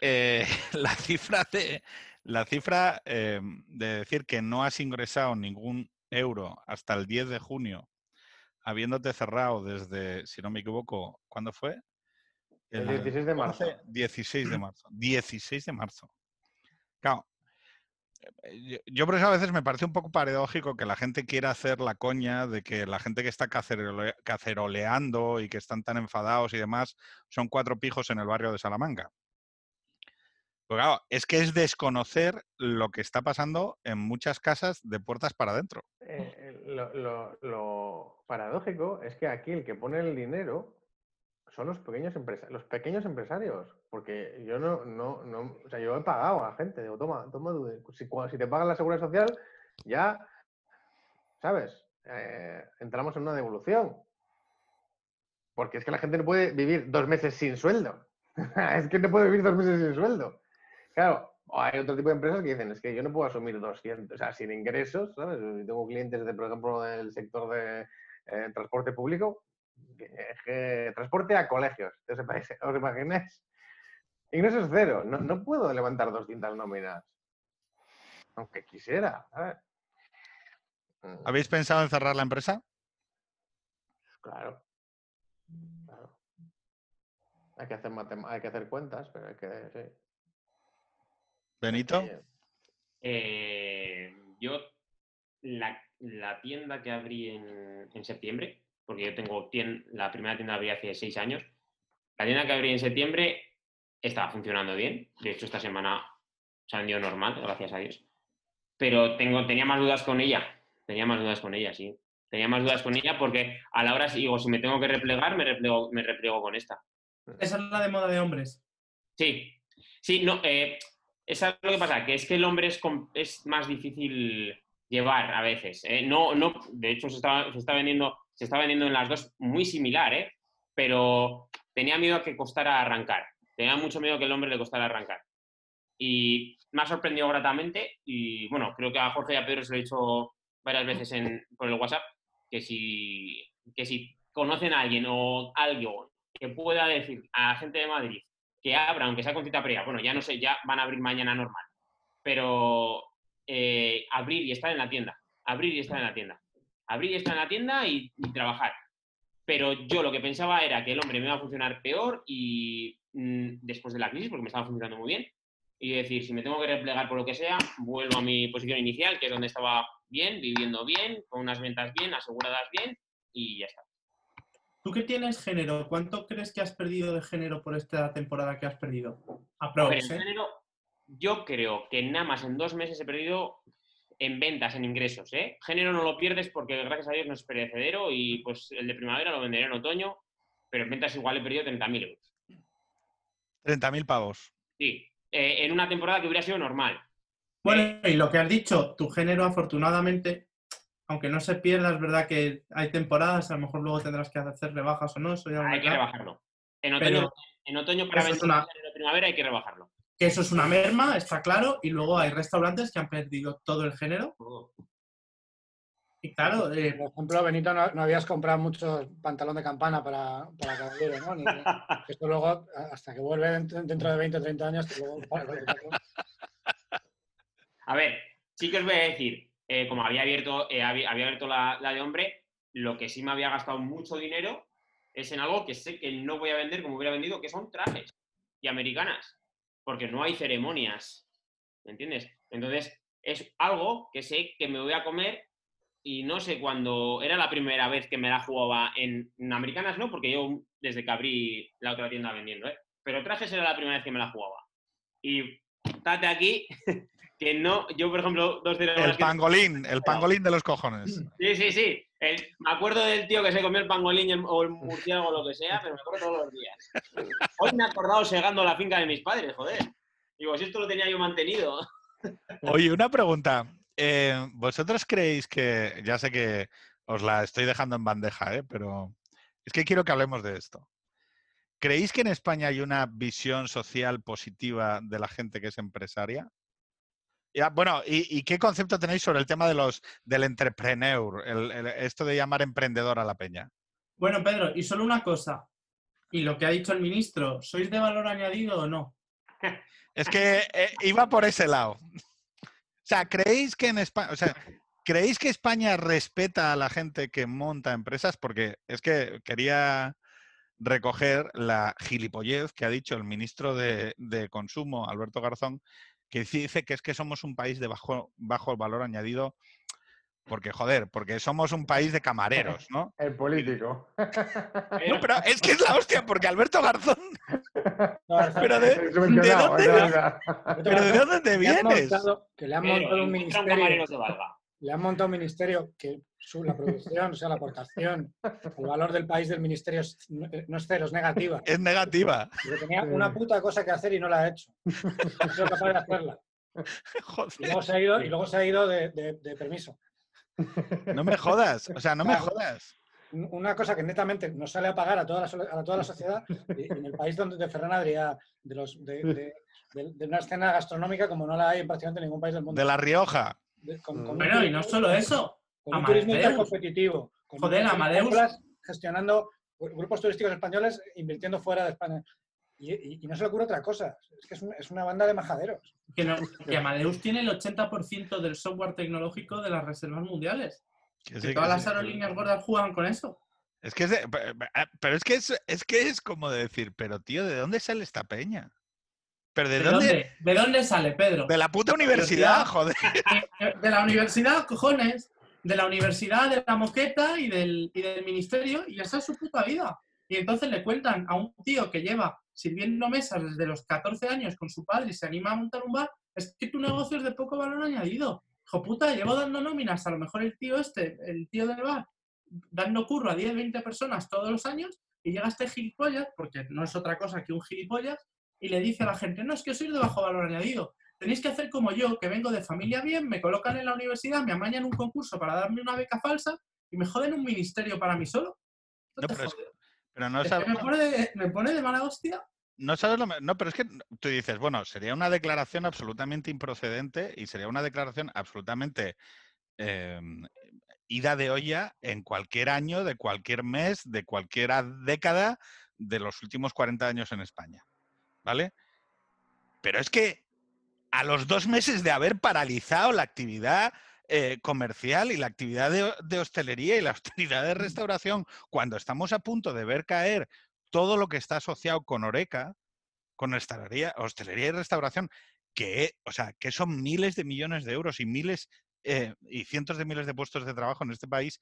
eh, (laughs) la cifra de la cifra eh, de decir que no has ingresado ningún euro hasta el 10 de junio, habiéndote cerrado desde, si no me equivoco, ¿cuándo fue? El, 16 de marzo. 16 de marzo. 16 de marzo. Claro. Eh, yo por eso a veces me parece un poco paradójico que la gente quiera hacer la coña de que la gente que está caceroleando y que están tan enfadados y demás son cuatro pijos en el barrio de Salamanca. Pues claro, es que es desconocer lo que está pasando en muchas casas de puertas para adentro. Eh, lo, lo- lo paradójico es que aquí el que pone el dinero son los pequeños empresarios, los pequeños empresarios, porque yo no, no, no, o sea, yo he pagado a gente, digo, toma, toma, si, si te pagan la seguridad social, ya, ¿sabes? Eh, entramos en una devolución. Porque es que la gente no puede vivir dos meses sin sueldo. (laughs) es que no puede vivir dos meses sin sueldo. Claro, o hay otro tipo de empresas que dicen, es que yo no puedo asumir 200, o sea, sin ingresos, ¿sabes? Tengo clientes, de, por ejemplo, del sector de eh, transporte público, que, es que transporte a colegios, ¿os (laughs) imagináis? ¿Os imagináis? Ingresos cero, no, no puedo levantar 200 nóminas, aunque quisiera, ¿sabes? Mm, ¿Habéis pensado en cerrar la empresa? Claro. Claro. Hay que hacer matem- hay que hacer cuentas, pero hay que, sí. Benito. Sí. Eh, yo, la, la tienda que abrí en, en septiembre, porque yo tengo la primera tienda la abrí hace seis años, la tienda que abrí en septiembre estaba funcionando bien. De hecho, esta semana se vendido normal, gracias a Dios. Pero tengo, tenía más dudas con ella. Tenía más dudas con ella, sí. Tenía más dudas con ella porque a la hora, digo, si me tengo que replegar, me replego, me repliego con esta. Esa es la de moda de hombres. Sí, sí, no, eh, es algo que pasa, que es que el hombre es, es más difícil llevar a veces. ¿eh? No, no, de hecho se está, se está vendiendo, se está vendiendo en las dos muy similar, ¿eh? pero tenía miedo a que costara arrancar. Tenía mucho miedo que el hombre le costara arrancar. Y me ha sorprendido gratamente y bueno, creo que a Jorge y a Pedro se lo he dicho varias veces en, por el WhatsApp, que si, que si conocen a alguien o algo que pueda decir a la gente de Madrid que abra, aunque sea con cita previa, bueno, ya no sé, ya van a abrir mañana normal, pero eh, abrir y estar en la tienda, abrir y estar en la tienda, abrir y estar en la tienda y, y trabajar. Pero yo lo que pensaba era que el hombre me iba a funcionar peor y mm, después de la crisis, porque me estaba funcionando muy bien, y decir, si me tengo que replegar por lo que sea, vuelvo a mi posición inicial, que es donde estaba bien, viviendo bien, con unas ventas bien, aseguradas bien, y ya está. ¿Tú qué tienes género? ¿Cuánto crees que has perdido de género por esta temporada que has perdido? Aprox, ¿eh? género, yo creo que nada más en dos meses he perdido en ventas, en ingresos. ¿eh? Género no lo pierdes porque gracias a Dios no es perecedero y pues el de primavera lo venderé en otoño, pero en ventas igual he perdido 30.000 euros. 30.000 pavos. Sí, eh, en una temporada que hubiera sido normal. Bueno, y lo que has dicho, tu género afortunadamente, aunque no se pierda, es verdad que hay temporadas, a lo mejor luego tendrás que hacer rebajas o no, eso ya lo Hay que rebajarlo. En otoño, Pero en otoño para vender una- género de primavera hay que rebajarlo. Que eso es una merma, está claro, y luego hay restaurantes que han perdido todo el género. Y claro, eh, Por ejemplo, Benito, no, no habías comprado mucho pantalón de campana para, para caballero, ¿no? Ni- esto luego, hasta que vuelve dentro, dentro de 20 o 30 años, que luego... A ver, sí que os voy a decir, eh, como había abierto, eh, había, había abierto la, la de hombre, lo que sí me había gastado mucho dinero es en algo que sé que no voy a vender como hubiera vendido, que son trajes y americanas, porque no hay ceremonias, ¿me entiendes? Entonces, es algo que sé que me voy a comer y no sé cuándo, era la primera vez que me la jugaba en, en americanas, no, porque yo desde que abrí la otra tienda vendiendo, ¿eh? pero trajes era la primera vez que me la jugaba. Y estate aquí, (laughs) que no, yo por ejemplo, dos de El que- pangolín, el pangolín de los cojones. Sí, sí, sí. Me acuerdo del tío que se comió el pangolín o el murciélago o lo que sea, pero me acuerdo todos los días. Hoy me he acordado segando la finca de mis padres, joder. Digo, si esto lo tenía yo mantenido. Oye, una pregunta. Eh, ¿Vosotros creéis que, ya sé que os la estoy dejando en bandeja, ¿eh? pero es que quiero que hablemos de esto. ¿Creéis que en España hay una visión social positiva de la gente que es empresaria? Ya, bueno, ¿y, y qué concepto tenéis sobre el tema de los, del entrepreneur, el- el- esto de llamar emprendedor a la peña? bueno, Pedro, y solo una cosa. Y lo que ha dicho el ministro, ¿sois de valor añadido o no? (laughs) Es que eh, iba por ese lado. O sea, ¿creéis que en España, o sea, ¿creéis que España respeta a la gente que monta empresas? Porque es que quería recoger la gilipollez que ha dicho el ministro de, de Consumo, Alberto Garzón, que dice que es que somos un país de bajo, bajo valor añadido, porque, joder, porque somos un país de camareros, (laughs) ¿no? El político. No, (laughs) pero es que es la hostia, porque Alberto Garzón (laughs) No, Pero de, ¿de dónde, sea, pero de dónde le han vienes? montado- que le han Pero montado un encuentra un camarero ministerio, que valga. Le han montado un ministerio que su, la producción, o sea, la aportación, el valor del país del ministerio es- no no es cero, es negativa. Es negativa. Porque tenía una puta cosa que hacer y no la ha hecho. No ha sido capaz de hacerla. Y Joder, luego se ha ido, y luego se ha ido de, de- de permiso. no me jodas. O sea, no me Claro. jodas. Un- Una cosa que netamente nos sale a pagar a toda la, a toda la sociedad en el país donde de Ferran Adrià, de, los, de, de- de- de una escena gastronómica como no la hay en prácticamente ningún país del mundo. De La Rioja. Con, con Bueno, y no solo eso. con un turismo Amadeus. intercompetitivo. Con Joder, Amadeus. gestionando gru- grupos turísticos españoles invirtiendo fuera de España. Y, y- y no se le ocurre otra cosa. Es que es, un- es una banda de majaderos. Que, no- que Amadeus tiene el 80% del software tecnológico de las reservas mundiales. Que sí, Que que todas sí. las aerolíneas gordas juegan con eso. Es que es de- pero es que es, es que es como decir, pero tío, ¿de dónde sale esta peña? ¿Pero de, ¿De dónde? dónde, ¿De dónde sale, Pedro? De la puta universidad, joder. Eh, De la universidad, cojones. De la universidad, de la moqueta y del, y del ministerio. Y esa es su puta vida. Y entonces le cuentan a un tío que lleva sirviendo mesas desde los 14 años con su padre y se anima a montar un bar, es que tu negocio es de poco valor añadido. Hijo puta, llevo dando nóminas, a lo mejor el tío este, el tío del bar, dando curro a 10, 20 personas todos los años y llega este gilipollas, porque no es otra cosa que un gilipollas, y le dice a la gente, no, es que sois de bajo valor añadido. Tenéis que hacer como yo, que vengo de familia bien, me colocan en la universidad, me amañan un concurso para darme una beca falsa y me joden un ministerio para mí solo. No, pero es- jode. Pero no Es que sabes, me, pone de, me pone de mala hostia. no sabes lo No, pero es que tú dices, bueno, sería una declaración absolutamente improcedente y sería una declaración absolutamente em, ida de olla en cualquier año, de cualquier mes, de cualquier década de los últimos 40 años en España. ¿Vale? Pero es que a los dos meses de haber paralizado la actividad eh, comercial y la actividad de, de hostelería y la (laughs) actividad de restauración, cuando estamos a punto de ver caer todo lo que está asociado con Oreca, con hostelería, hostelería y restauración, que, o sea, que son miles de millones de euros y miles eh, y cientos de miles de puestos de trabajo en este país,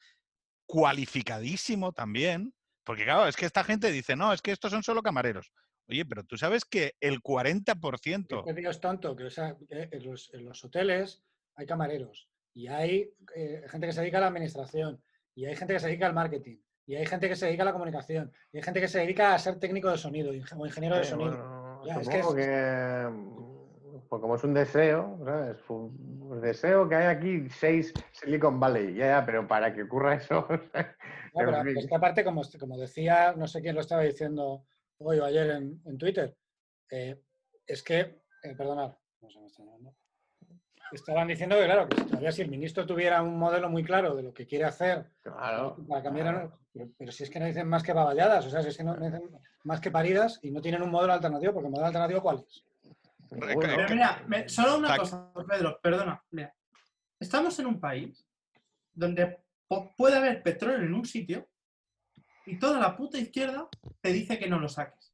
cualificadísimo también, porque claro, es que esta gente dice, no, es que estos son solo camareros. Oye, pero tú sabes que el 40%, Este tío es tonto, que o sea, que en, los, en los hoteles hay camareros y hay eh, gente que se dedica a la administración y hay gente que se dedica al marketing y hay gente que se dedica a la comunicación y hay gente que se dedica a ser técnico de sonido o ingeniero de Eh, sonido. bueno, Ya, es que, pues como es un deseo, ¿sabes? Un deseo que hay aquí seis Silicon Valley, ya, ya, pero para que ocurra eso. (laughs) No, pero en fin. es que aparte, como, como decía, no sé quién lo estaba diciendo hoy o ayer en, en Twitter, eh, es que, eh, perdonad, no sé, me está llamando. estaban diciendo que, claro, que si todavía si el ministro tuviera un modelo muy claro de lo que quiere hacer Claro. para cambiar, a- pero, pero si es que no dicen más que baballadas, o sea, si es que no, no dicen más que paridas y no tienen un modelo alternativo, porque el modelo alternativo, ¿cuál es? Bueno, Pero mira, me- solo una cosa, Pedro, perdona. Mira, estamos en un país donde puede haber petróleo en un sitio y toda la puta izquierda te dice que no lo saques.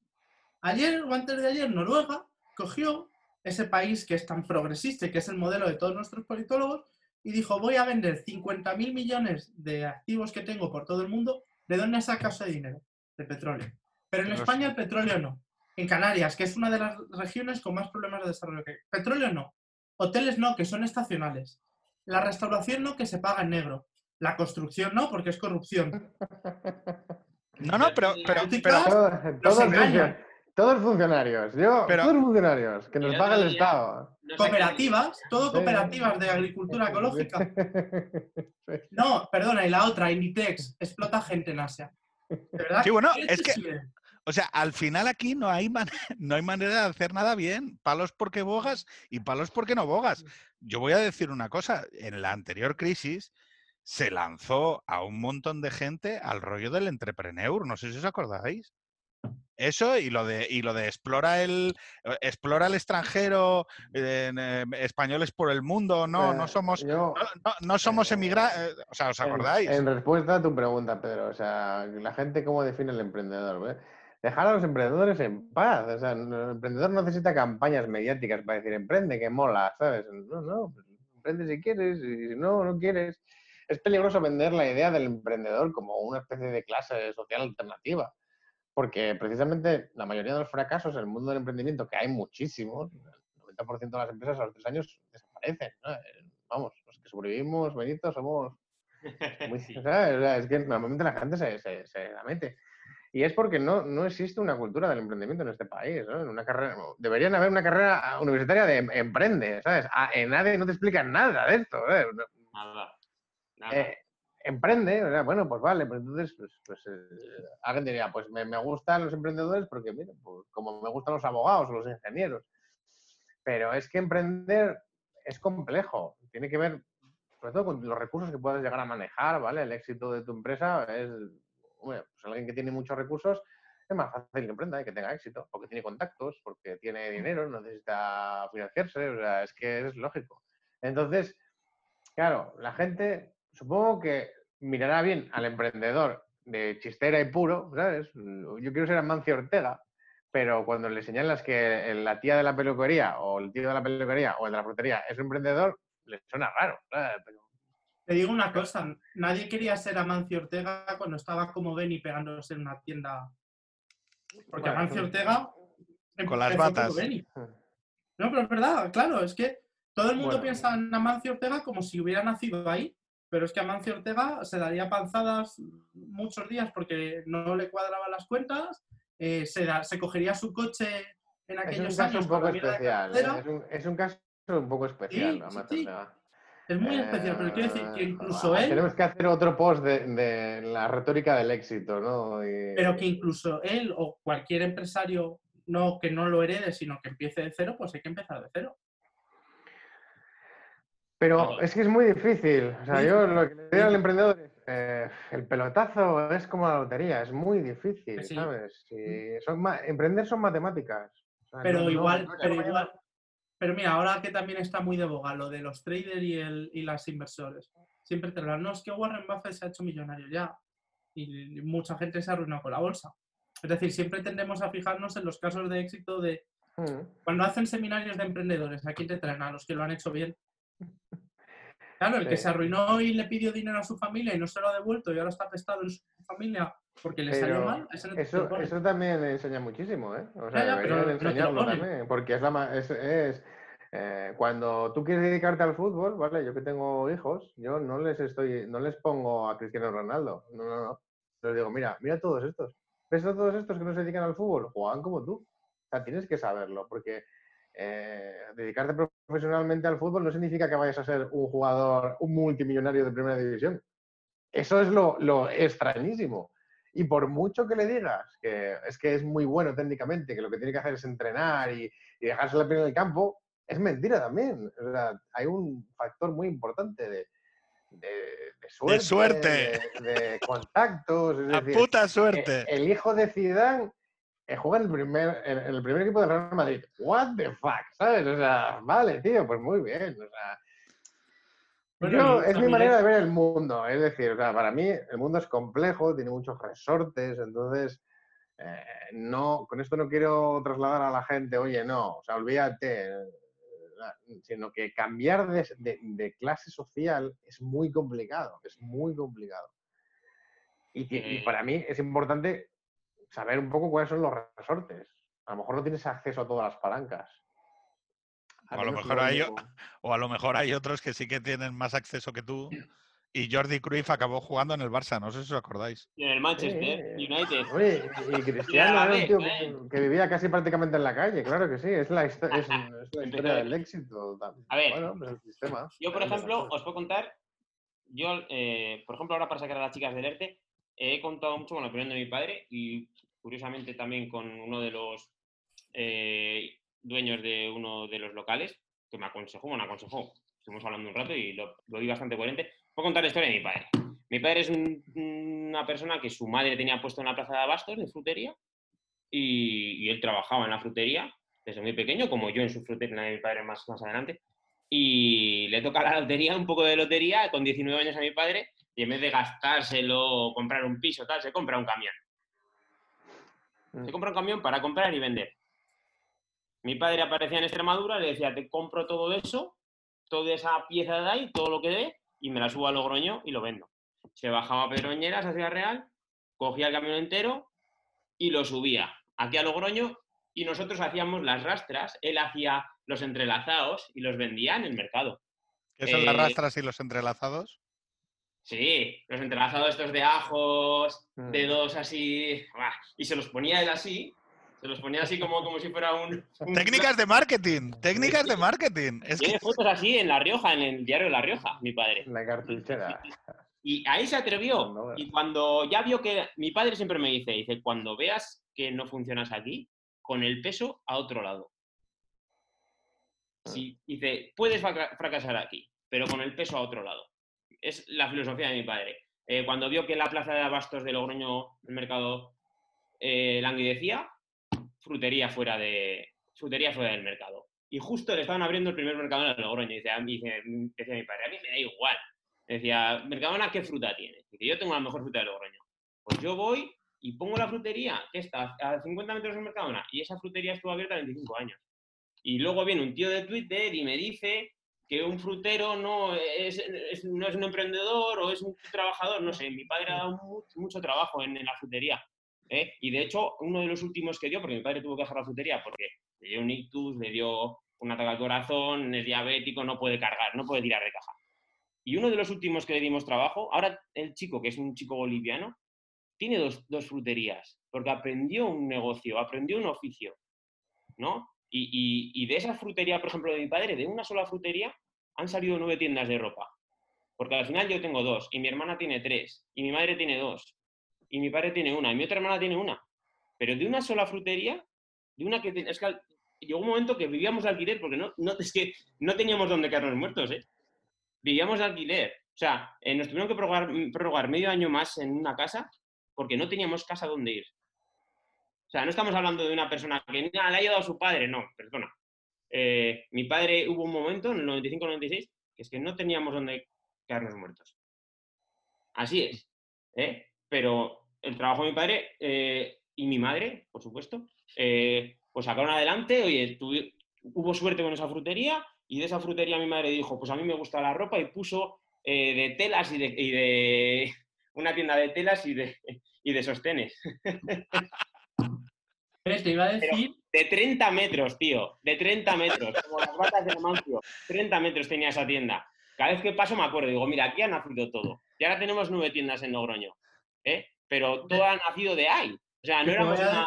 Ayer o antes de ayer, Noruega cogió ese país que es tan progresista y que es el modelo de todos nuestros politólogos y dijo, voy a vender 50.000 millones de activos que tengo por todo el mundo. ¿De dónde saca ese dinero? De petróleo. Pero en España el petróleo no. En Canarias, que es una de las regiones con más problemas de desarrollo que hay. Petróleo no. Hoteles no, que son estacionales. La restauración no, que se paga en negro. La construcción no, porque es corrupción. (laughs) No, no, pero, pero, Náutica, pero, Todos, todos, engañan. funcio- todos funcionarios, yo, Pero- todos funcionarios, que nos paga el día- Estado. No Cooperativas, todo cooperativas de agricultura ecológica. (laughs) No, perdona, y la otra, Inditex, explota gente en Asia. ¿De verdad? Sí, bueno, ¿Qué es que- o sea, al final aquí no hay, man- (laughs) no hay manera de hacer nada bien. Palos porque bogas y palos porque no bogas. Yo voy a decir una cosa. En la anterior crisis se lanzó a un montón de gente al rollo del entrepreneur. No sé si os acordáis. Eso y lo de y lo de explora el eh, explora el extranjero, eh, españoles por el mundo, no, no Eh, somos yo- no, somos eh, emigrantes, o sea, ¿os acordáis? En, respuesta a tu pregunta, Pedro, o sea, la gente cómo define el emprendedor. Dejar a los emprendedores en paz, o sea, el emprendedor no necesita campañas mediáticas para decir emprende, que mola, ¿sabes? No, no, pues, emprende si quieres y si no, no quieres. Es peligroso vender la idea del emprendedor como una especie de clase social alternativa. porque precisamente la mayoría de los fracasos en el mundo del emprendimiento, que hay muchísimos, el 90% de las empresas a los tres años desaparecen. ¿no? Eh, Vamos, los que sobrevivimos, Benito, somos muy. (laughs) ¿sabes? Es que normalmente la gente se, se- se la mete. Y es porque no, no existe una cultura del emprendimiento en este país. ¿no? En una carrera, deberían haber una carrera universitaria de em- emprende, ¿sabes? A- en nadie no te explican nada de esto. ¿sabes? Nada. Eh, emprende, bueno, pues vale, pues entonces, pues, pues, eh, alguien diría, pues me, me gustan los emprendedores porque, mira, pues como me gustan los abogados o los ingenieros. Pero es que emprender es complejo, tiene que ver, sobre todo con los recursos que puedes llegar a manejar, ¿vale? El éxito de tu empresa es, hombre, pues alguien que tiene muchos recursos es más fácil que emprenda y que tenga éxito, porque tiene contactos, porque tiene dinero, no necesita financiarse, o sea, es que es lógico. Entonces, claro, la gente supongo que mirará bien al emprendedor de chistera y puro, ¿sabes? Yo quiero ser Amancio Ortega, pero cuando le señalas que la tía de la peluquería o el tío de la peluquería o el de la frutería es un emprendedor, le suena raro. Te digo una cosa, nadie quería ser Amancio Ortega cuando estaba como Benny pegándose en una tienda. Porque Bueno, Amancio Ortega Con las batas. Benny. (laughs) No, pero es verdad, claro, es que todo el mundo Bueno. piensa en Amancio Ortega como si hubiera nacido ahí, pero es que Amancio Ortega se daría panzadas muchos días porque no le cuadraban las cuentas, eh, se, da- se cogería su coche en es un aquellos caso años un poco de especial. ¿eh? Es, un, es un caso un poco especial, Sí, Amancio sí. Ortega. Es muy especial, pero quiero decir que Eh, incluso ah, él, Tenemos que hacer otro post de, de la retórica del éxito, ¿no? Y- pero que incluso él o cualquier empresario no que no lo herede, sino que empiece de cero, pues hay que empezar de cero. Pero es que es muy difícil. O sea, yo lo que le digo al emprendedor es, eh, el pelotazo es como la lotería, es muy difícil, Sí. ¿sabes? Y son ma- emprender son matemáticas. O sea, Pero no- no- igual, no- pero igual. Pero mira, ahora que también está muy de boga lo de los traders y, el, y las inversores. Siempre te hablan, no, es que Warren Buffett se ha hecho millonario ya. Y mucha gente se ha arruinado con la bolsa. Es decir, siempre tendemos a fijarnos en los casos de éxito de Mm. cuando hacen seminarios de emprendedores, ¿a quién te traen? A los que lo han hecho bien. (laughs) Claro, el que Sí. se arruinó y le pidió dinero a su familia y no se lo ha devuelto y ahora está apestado en su familia porque le salió Pero mal, ese no te lo Eso, eso también enseña muchísimo, ¿eh? O sea, Ya, ya, lo enseñarlo también, porque es la es, es, eh, cuando tú quieres dedicarte al fútbol, ¿vale? Yo que tengo hijos, yo no les estoy, no les pongo a Cristiano Ronaldo, no, no, no. Les digo, mira, mira todos estos. ¿Ves a todos estos que no se dedican al fútbol? Juegan como tú. O sea, tienes que saberlo, porque eh, dedicarte profesionalmente al fútbol no significa que vayas a ser un jugador, un multimillonario de primera división. Eso es lo, lo extrañísimo. Y por mucho que le digas que es que es muy bueno técnicamente, que lo que tiene que hacer es entrenar y, y dejarse la piel en el campo, es mentira también. O sea, hay un factor muy importante de, de, de suerte, suerte. De, de contactos. Es La decir, puta suerte. el hijo de Zidane juega en el, primer, en, el primer equipo del Real Madrid. What the fuck, ¿sabes? O sea, vale, tío, pues muy bien. O sea, Bueno, yo, y es mi manera de ver el mundo. Es decir, o sea, para mí el mundo es complejo, tiene muchos resortes, entonces eh, no, con esto no quiero trasladar a la gente, oye, no, o sea, olvídate, eh, sino que cambiar de, de- de clase social es muy complicado, es muy complicado. Y, que- y Eh. para mí es importante saber un poco cuáles son los resortes. A lo mejor no tienes acceso a todas las palancas. O a lo mejor hay-. O a lo mejor hay otros que sí que tienen más acceso que tú. Y Jordi Cruyff acabó jugando en el Barça, no sé si os acordáis. Y en el Manchester Sí. United. Oye, y Cristiano la era un vez, tío ¿eh? que, que vivía casi prácticamente en la calle, claro que sí, es la, histo- es, es la historia de- del éxito. también. A ver. Bueno, pues el sistema. Yo, por ejemplo, cosas. os puedo contar, yo, eh, por ejemplo, ahora para sacar a las chicas del ERTE, he contado mucho con la opinión de mi padre y curiosamente también con uno de los eh, dueños de uno de los locales, que me aconsejó, bueno, aconsejó, estuvimos hablando un rato y lo, lo vi bastante coherente. Puedo contar la historia de mi padre. Mi padre es un- una persona que su madre tenía puesto en la plaza de abastos de frutería y, y él trabajaba en la frutería desde muy pequeño, como yo en su frutería, la de mi padre más, más adelante y le toca la lotería, un poco de lotería, con 19 años a mi padre, y en vez de gastárselo, comprar un piso, tal, se compra un camión. Mm. Se compra un camión para comprar y vender. Mi padre aparecía en Extremadura, le decía, te compro todo eso, toda esa pieza de ahí, todo lo que dé, y me la subo a Logroño y lo vendo. Se bajaba a Pedroñeras, a Ciudad Real, cogía el camión entero, y lo subía aquí a Logroño y nosotros hacíamos las rastras, él hacía los entrelazados y los vendía en el mercado. ¿Qué son las Eh, rastras y los entrelazados? Sí, los entrelazados estos de ajos, Mm. dedos así, ¡buah! y se los ponía él así, se los ponía así como, como si fuera un... un- Técnicas de marketing, técnicas de marketing. Es que Tiene fotos así en La Rioja, en el diario La Rioja, mi padre. La cartuchera. Y ahí se atrevió. Y cuando ya vio que. Mi padre siempre me dice: dice, cuando veas que no funcionas aquí, con el peso a otro lado. Sí, dice, puedes fraca- fracasar aquí, pero con el peso a otro lado. Es la filosofía de mi padre. Eh, cuando vio que la plaza de abastos de Logroño, el mercado, eh, languidecía, frutería fuera, de, frutería fuera del mercado. Y justo le estaban abriendo el primer mercado en Logroño. Y dice- decía mi padre, a mí me da igual. Decía, Mercadona, ¿qué fruta tiene? Dice, yo tengo la mejor fruta de Logroño. Pues yo voy y pongo la frutería, que está a 50 metros del Mercadona, y esa frutería estuvo abierta 25 años. Y luego viene un tío de Twitter y me dice que un frutero no es, no es un emprendedor o es un trabajador, no sé, mi padre ha dado mu- mucho, trabajo en, en la frutería. ¿eh? Y de hecho, uno de los últimos que dio, porque mi padre tuvo que dejar la frutería porque le dio un ictus, le dio un ataque al corazón, es diabético, no puede cargar, no puede tirar de caja. Y uno de los últimos que le dimos trabajo, ahora el chico, que es un chico boliviano, tiene dos, dos fruterías, porque aprendió un negocio, aprendió un oficio, ¿no? Y, de esa frutería, por ejemplo, de mi padre, de una sola frutería, han salido nueve tiendas de ropa. Porque al final yo tengo dos, y mi hermana tiene tres, y mi madre tiene dos, y mi padre tiene una, y mi otra hermana tiene una. Pero de una sola frutería, de una que... Es que llegó un momento que vivíamos de alquiler, porque no, es que no teníamos dónde quedarnos muertos, ¿eh? Vivíamos de alquiler. O sea, eh, nos tuvieron que prorrogar, prorrogar medio año más en una casa porque no teníamos casa donde ir. O sea, no estamos hablando de una persona que "Ah, le ha ayudado a su padre, no, perdona. Eh, mi padre hubo un momento, en el 95-96, que es que no teníamos donde quedarnos muertos. Así es. ¿eh? Pero el trabajo de mi padre eh, y mi madre, por supuesto, pues sacaron adelante, oye, hubo suerte con esa frutería y de esa frutería mi madre dijo, pues a mí me gusta la ropa y puso de telas y de, y de- una tienda de telas y de, y de sostenes. (laughs) Pero Te iba a decir, De 30 metros, tío. De 30 metros. Como las vacas de Numancia. 30 metros tenía esa tienda. Cada vez que paso me acuerdo. Digo, mira, aquí ha nacido todo. Y ahora tenemos nueve tiendas en Logroño. ¿eh? Pero todo ha nacido de ahí. O sea, no éramos una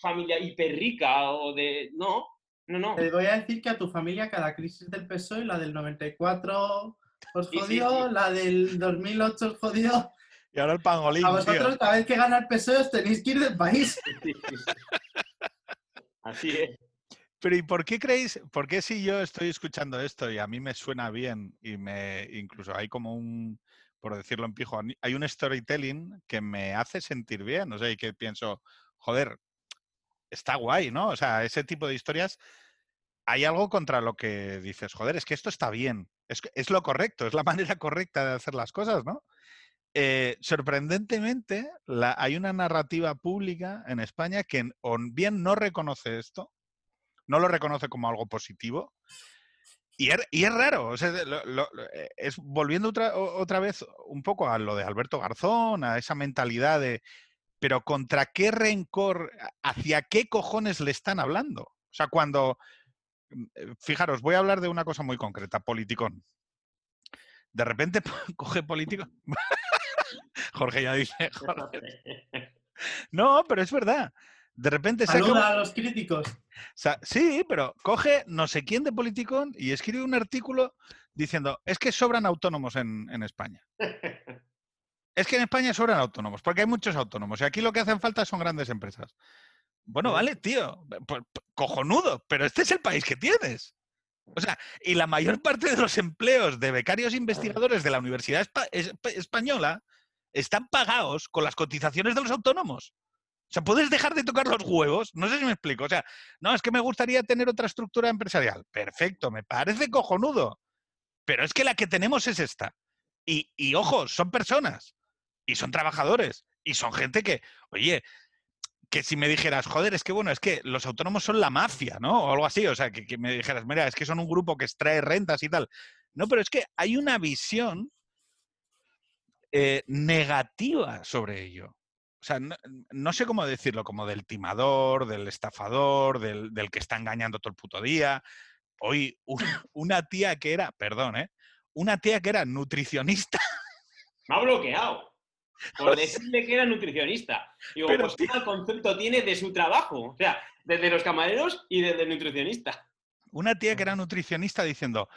familia hiper rica o de... No, no, no. te voy a decir que a tu familia cada crisis del PSOE, la del 94 os Sí, sí, jodió, sí. la del 2008 os jodió. Y ahora el pangolín, A tío. vosotros cada vez que gana el PSOE os tenéis que ir del país. Sí, sí, sí. Así es. Pero ¿y por qué creéis, por qué si yo estoy escuchando esto y a mí me suena bien y me incluso hay como un, por decirlo en pijo, hay un storytelling que me hace sentir bien, o sea, y que pienso, joder, está guay, ¿no? O sea, ese tipo de historias, hay algo contra lo que dices, joder, es que esto está bien, es, es lo correcto, es la (laughs) manera correcta de hacer las cosas, ¿no? Eh, sorprendentemente, hay una narrativa pública en España que o bien no reconoce esto, no lo reconoce como algo positivo. Y es, y es raro, lo- eh, es volviendo otra vez un poco a lo de Alberto Garzón, a esa mentalidad de, pero ¿contra qué rencor, hacia qué cojones le están hablando? O sea, cuando, mm, eh, fijaros, voy a hablar de una cosa muy concreta, politicón. De repente (laughs) coge político. Jorge ya dice, (laughs) Jorge. (laughs) No, pero es verdad. De repente saca Saluda a los críticos. Sí, pero coge no sé quién de Politicón y escribe un artículo diciendo, es que sobran autónomos en, en España. (laughs) Es que en España sobran autónomos, porque hay muchos autónomos y aquí lo que hacen falta son grandes empresas. Bueno, vale, tío, cojonudo, pero este es el país que tienes. O sea, y la mayor parte de los empleos de becarios investigadores de la Universidad Espa- es- Española están pagados con las cotizaciones de los autónomos. O sea, puedes dejar de tocar los huevos. No sé si me explico. O sea, no, es que me gustaría tener otra estructura empresarial. Perfecto, me parece cojonudo. Pero es que la que tenemos es esta. Y, y ojo, son personas. Y son trabajadores. Y son gente que, oye, que si me dijeras, joder, es que bueno, es que los autónomos son la mafia, ¿no? O algo así. O sea, que, que me dijeras, mira, es que son un grupo que extrae rentas y tal. No, pero es que hay una visión eh, negativa sobre ello. o sea, no, no sé cómo decirlo, como del timador, del estafador, del, del que está engañando todo el puto día. Hoy una, (laughs) una tía que era, perdón, ¿eh? Una tía que era nutricionista. Me ha bloqueado. (laughs) Por decirle que era nutricionista. Digo, Pero, pues ¿qué concepto tiene de su trabajo? O sea, desde los camareros y desde el nutricionista. Una tía que era nutricionista diciendo,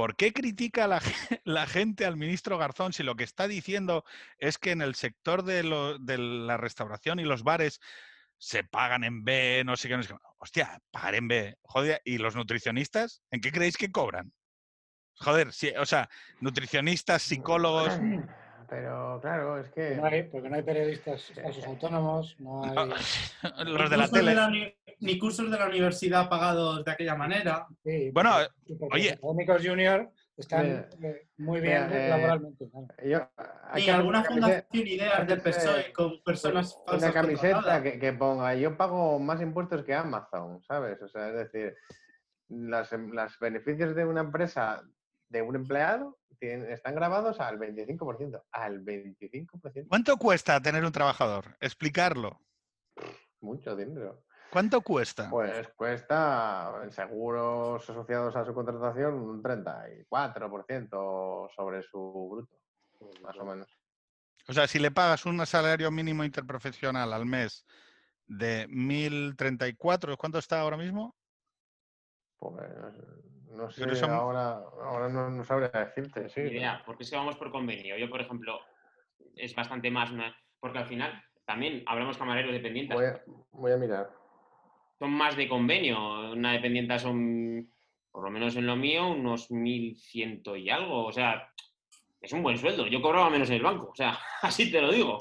¿por qué critica la, la gente al ministro Garzón si lo que está diciendo es que en el sector de, lo- de la restauración y los bares se pagan en B, no sé qué, no sé qué? Hostia, pagar en B. Joder, ¿y los nutricionistas? ¿En qué creéis que cobran? Joder, sí, o sea, nutricionistas, psicólogos... Pero claro, es que. No hay- porque no hay periodistas falsos autónomos, no hay... no, (laughs) los de Ni la ni cursos de la universidad pagados de aquella manera. Sí, Bueno, eh, oye. Los junior están eh, muy bien eh, laboralmente. claro. Yo, hay hacer alguna una camiseta- fundación ideas del hacerse PSOE con personas una falsas camiseta contratadas. que, que ponga yo pago más impuestos que Amazon, ¿sabes? O sea, es decir, las, em- los beneficios de una empresa de un empleado tienen- están grabados al 25%. Al 25%. ¿Cuánto cuesta tener un trabajador? Explicarlo. Mucho dinero. ¿Cuánto cuesta? Pues cuesta en seguros asociados a su contratación un 34% sobre su bruto, más o menos. O sea, si le pagas un salario mínimo interprofesional al mes de 1.034, ¿cuánto está ahora mismo? Pues no sé, Pero son- ahora, ahora no, no sabría decirte, sí. Ni idea, porque es que vamos por convenio. Yo, por ejemplo, es bastante más una... Porque al final también hablamos camareros dependientes. Voy a, voy a mirar. Son más de convenio. Una dependienta son, por lo menos en lo mío, unos 1.100 y algo. O sea, es un buen sueldo. Yo cobraba menos en el banco. O sea, (laughs) así te lo digo.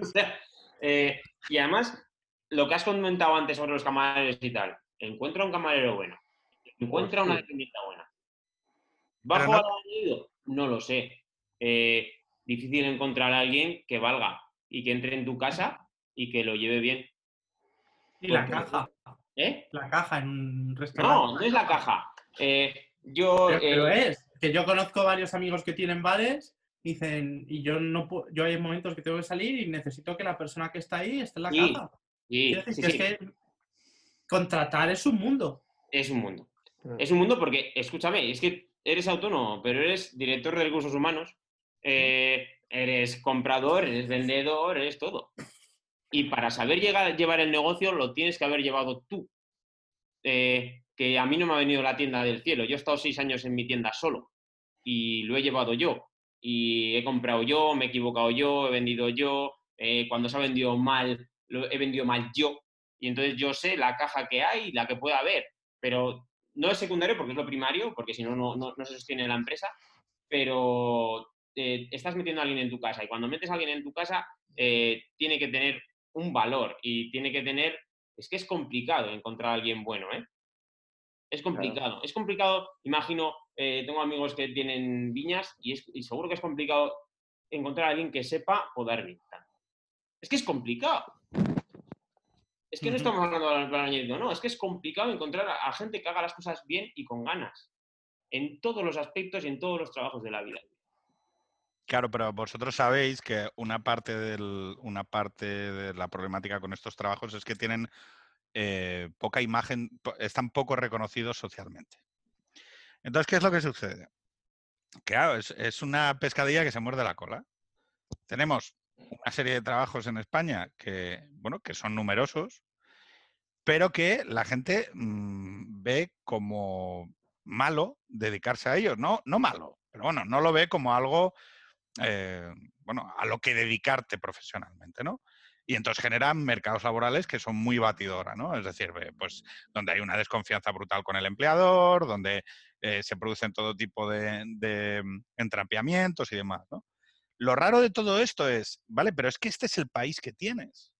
O sea, eh, y además, lo que has comentado antes sobre los camareros y tal. Encuentra un camarero bueno. Encuentra una dependienta buena. ¿Bajo no- al añadido? No lo sé. Eh, difícil encontrar a alguien que valga y que entre en tu casa y que lo lleve bien. Y la Porque- caja. ¿Eh? La caja en un restaurante. No, no es la caja. Eh, yo. Pero, pero eh, es que yo conozco varios amigos que tienen bares dicen y yo no puedo, yo hay momentos que tengo que salir y necesito que la persona que está ahí esté en la Sí, caja. sí, es que contratar es un mundo. es un mundo. Es un mundo porque, escúchame, es que eres autónomo, pero eres director de recursos humanos, eh, eres comprador, eres vendedor, eres todo. Y para saber llevar el negocio lo tienes que haber llevado tú. Eh, que a mí no me ha venido la tienda del cielo. Yo he estado seis años en mi tienda solo y lo he llevado yo. Y he comprado yo, me he equivocado yo, he vendido yo. eh, cuando se ha vendido mal, lo he vendido mal yo. Y entonces yo sé la caja que hay la que pueda haber. Pero no es secundario porque es lo primario, porque si no, no, no se sostiene la empresa. Pero eh, estás metiendo a alguien en tu casa y cuando metes a alguien en tu casa eh, tiene que tener un valor y tiene que tener... Es que es complicado encontrar a alguien bueno, ¿eh? Es complicado. Es complicado, imagino, eh, tengo amigos que tienen viñas y, es, y seguro que es complicado encontrar a alguien que sepa podar viña. Es que es complicado. Es que no estamos hablando del plan añadido, no, es que es complicado encontrar a, a gente que haga las cosas bien y con ganas. En todos los aspectos y en todos los trabajos de la vida. Claro, pero vosotros sabéis que una parte, del, una parte de la problemática con estos trabajos es que tienen eh, poca imagen, están poco reconocidos socialmente. Entonces, ¿qué es lo que sucede? Claro, es, es una pescadilla que se muerde la cola. Tenemos una serie de trabajos en España que, bueno, que son numerosos, pero que la gente mm, ve como malo dedicarse a ellos. No, no malo, pero bueno, no lo ve como algo, eh, bueno, a lo que dedicarte profesionalmente, ¿no? Y entonces generan mercados laborales que son muy batidora, ¿no? Es decir, pues donde hay una desconfianza brutal con el empleador, donde eh, se producen todo tipo de, de, mm, entrapiamientos y demás, ¿no? Lo raro de todo esto es, vale, pero es que este es el país que tienes.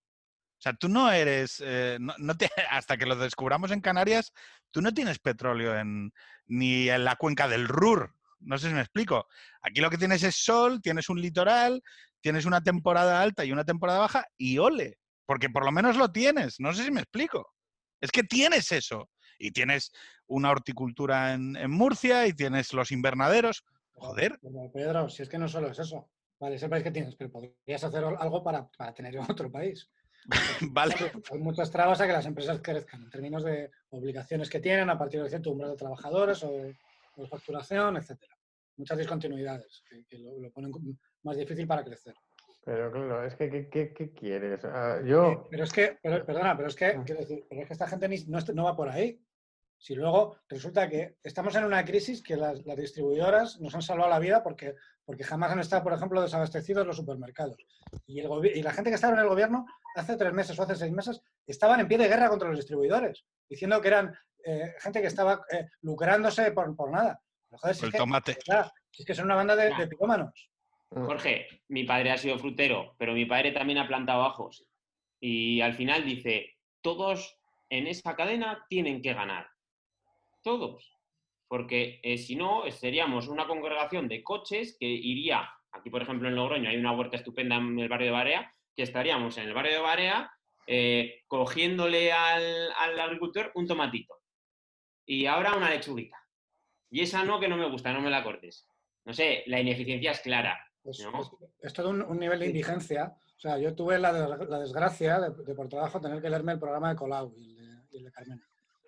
O sea, tú no eres, eh, no, no te- (laughs) hasta que lo descubramos en Canarias, tú no tienes petróleo en, ni en la cuenca del Ruhr. No sé si me explico. Aquí lo que tienes es sol, tienes un litoral, tienes una temporada alta y una temporada baja y ole, porque por lo menos lo tienes. No sé si me explico. Es que tienes eso. Y tienes una horticultura en, en Murcia y tienes los invernaderos. Joder, Pedro, si es que no solo es eso. Vale, es el país que tienes, pero podrías hacer algo para, para tener (laughs) otro país. (laughs) vale. Hay muchas trabas a que las empresas crezcan en términos de obligaciones que tienen a partir de cierto número de trabajadores o, de facturación, etcétera. Muchas discontinuidades que, lo, ponen más difícil para crecer. Pero claro, es que, ¿qué, quieres? Ah, yo... Pero es que, perdona, pero es que, ah. decir, pero es que esta gente no, no va por ahí. Si luego resulta que estamos en una crisis que las, distribuidoras nos han salvado la vida porque, porque jamás han estado, por ejemplo, desabastecidos los supermercados. Y, el y la gente que estaba en el gobierno hace tres meses o hace seis meses estaban en pie de guerra contra los distribuidores, diciendo que eran eh, gente que estaba eh, lucrándose por, nada. el tomate. Es, que son una banda de, de picómanos. Mm. Jorge, mi padre ha sido frutero, pero mi padre también ha plantado ajos. Y al final dice, todos en esa cadena tienen que ganar todos. Porque eh, si no, seríamos una congregación de coches que iría, aquí por ejemplo en Logroño hay una huerta estupenda en el barrio de Barea, que estaríamos en el barrio de Barea eh, cogiéndole al, agricultor un tomatito. Y ahora una lechuguita. Y esa no, que no me gusta, no me la cortes. No sé, la ineficiencia es clara. Es, todo un, nivel de indigencia. O sea, yo tuve la, desgracia de, por trabajo tener que leerme el programa de Colau y el de, Carmen.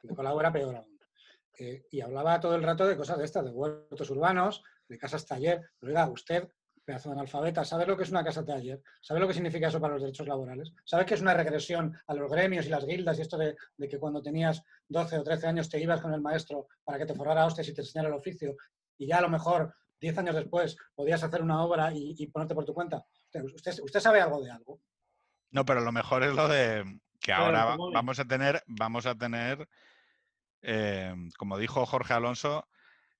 El de Colau era peor aún. Eh, y hablaba todo el rato de cosas de estas, de huertos urbanos, de casas taller. Pero oiga, usted, pedazo de analfabeta, ¿sabe lo que es una casa taller? ¿Sabe lo que significa eso para los derechos laborales? ¿Sabe que es una regresión a los gremios y las guildas y esto de, que cuando tenías 12 o 13 años te ibas con el maestro para que te forrara hostias y te enseñara el oficio y ya a lo mejor 10 años después podías hacer una obra y, ponerte por tu cuenta? ¿Usted, ¿Usted sabe algo de algo? No, pero lo mejor es lo de que ahora vamos a tener, vamos a tener Em, como dijo Jorge Alonso,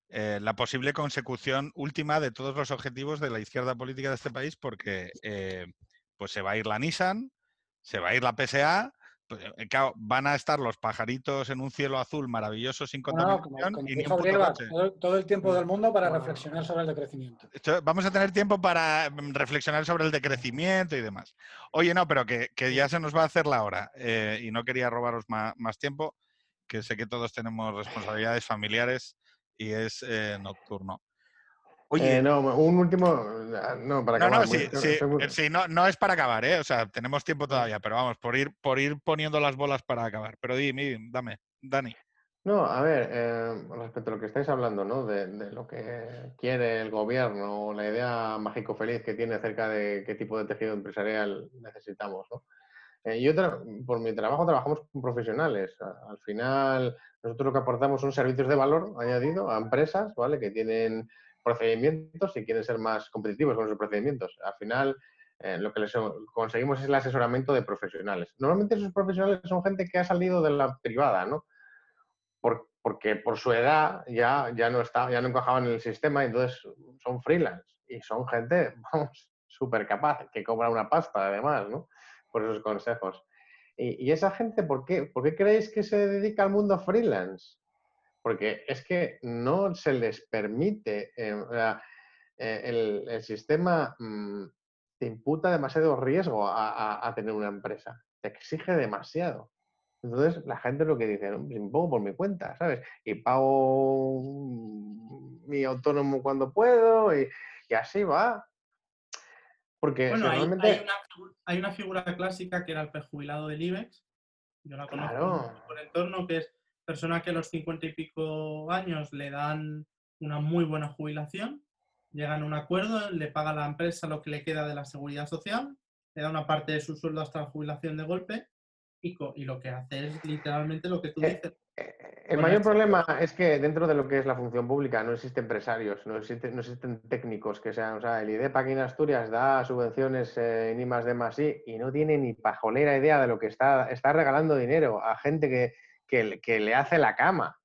eh, la posible consecución última de todos los objetivos de la izquierda política de este país, porque eh, pues se va a ir la Nissan, se va a ir la PSA, pues, eh, van a estar los pajaritos en un cielo azul maravilloso sin contaminación todo, el tiempo del mundo para reflexionar sobre el decrecimiento. vamos a tener tiempo para mm, reflexionar sobre el decrecimiento y demás. Oye, no, pero que, ya se nos va a hacer la hora y no quería robaros más tiempo que sé que todos tenemos responsabilidades familiares y es eh, nocturno. Oye, eh, no, un último, ah, no, para acabar. No, sí, sí, sí no, no, es para acabar, ¿eh? O sea, tenemos tiempo todavía, pero vamos, por ir, por ir poniendo las bolas para acabar. Pero dime, dame, Dani. No, a ver, eh, respecto a lo que estáis hablando, ¿no? De, de, lo que quiere el gobierno, la idea mágico feliz que tiene acerca de qué tipo de tejido empresarial necesitamos, ¿no? Eh, yo, por mi trabajo, trabajamos con profesionales. Al final, nosotros lo que aportamos son servicios de valor añadido a empresas, ¿vale? Que tienen procedimientos y quieren ser más competitivos con esos procedimientos. Al final, eh, lo que les conseguimos es el asesoramiento de profesionales. Normalmente esos profesionales son gente que ha salido de la privada, ¿no? porque por su edad ya, ya, no está, ya no encajaban en el sistema y entonces son freelance. Y son gente, (laughs) vamos, súper capaz, que cobra una pasta además, ¿no? Por esos consejos. Y, esa gente, ¿por qué? ¿por qué creéis que se dedica al mundo freelance? Porque es que no se les permite, eh, eh, el, sistema mm, te imputa demasiado riesgo a, tener una empresa, te exige demasiado. Entonces la gente lo que dice, me pongo por mi cuenta, ¿sabes? Y pago mi autónomo cuando puedo y, y así va. Porque bueno, hay, una, figura clásica que era el perjubilado del IBEX. Yo la conozco por el entorno, que es persona que a los cincuenta y pico años le dan una muy buena jubilación, llegan a un acuerdo, le paga a la empresa lo que le queda de la seguridad social, le da una parte de su sueldo hasta la jubilación de golpe y, y lo que hace es literalmente lo que tú eh, dices. Eh, el mayor problema es que dentro de lo que es la función pública no existen empresarios, no existen, no existen técnicos que sean, o sea, el IDEP aquí en Asturias da subvenciones eh, ni más de más y, y no tiene ni pajolera idea de lo que está, está regalando dinero a gente que, que, le hace la cama.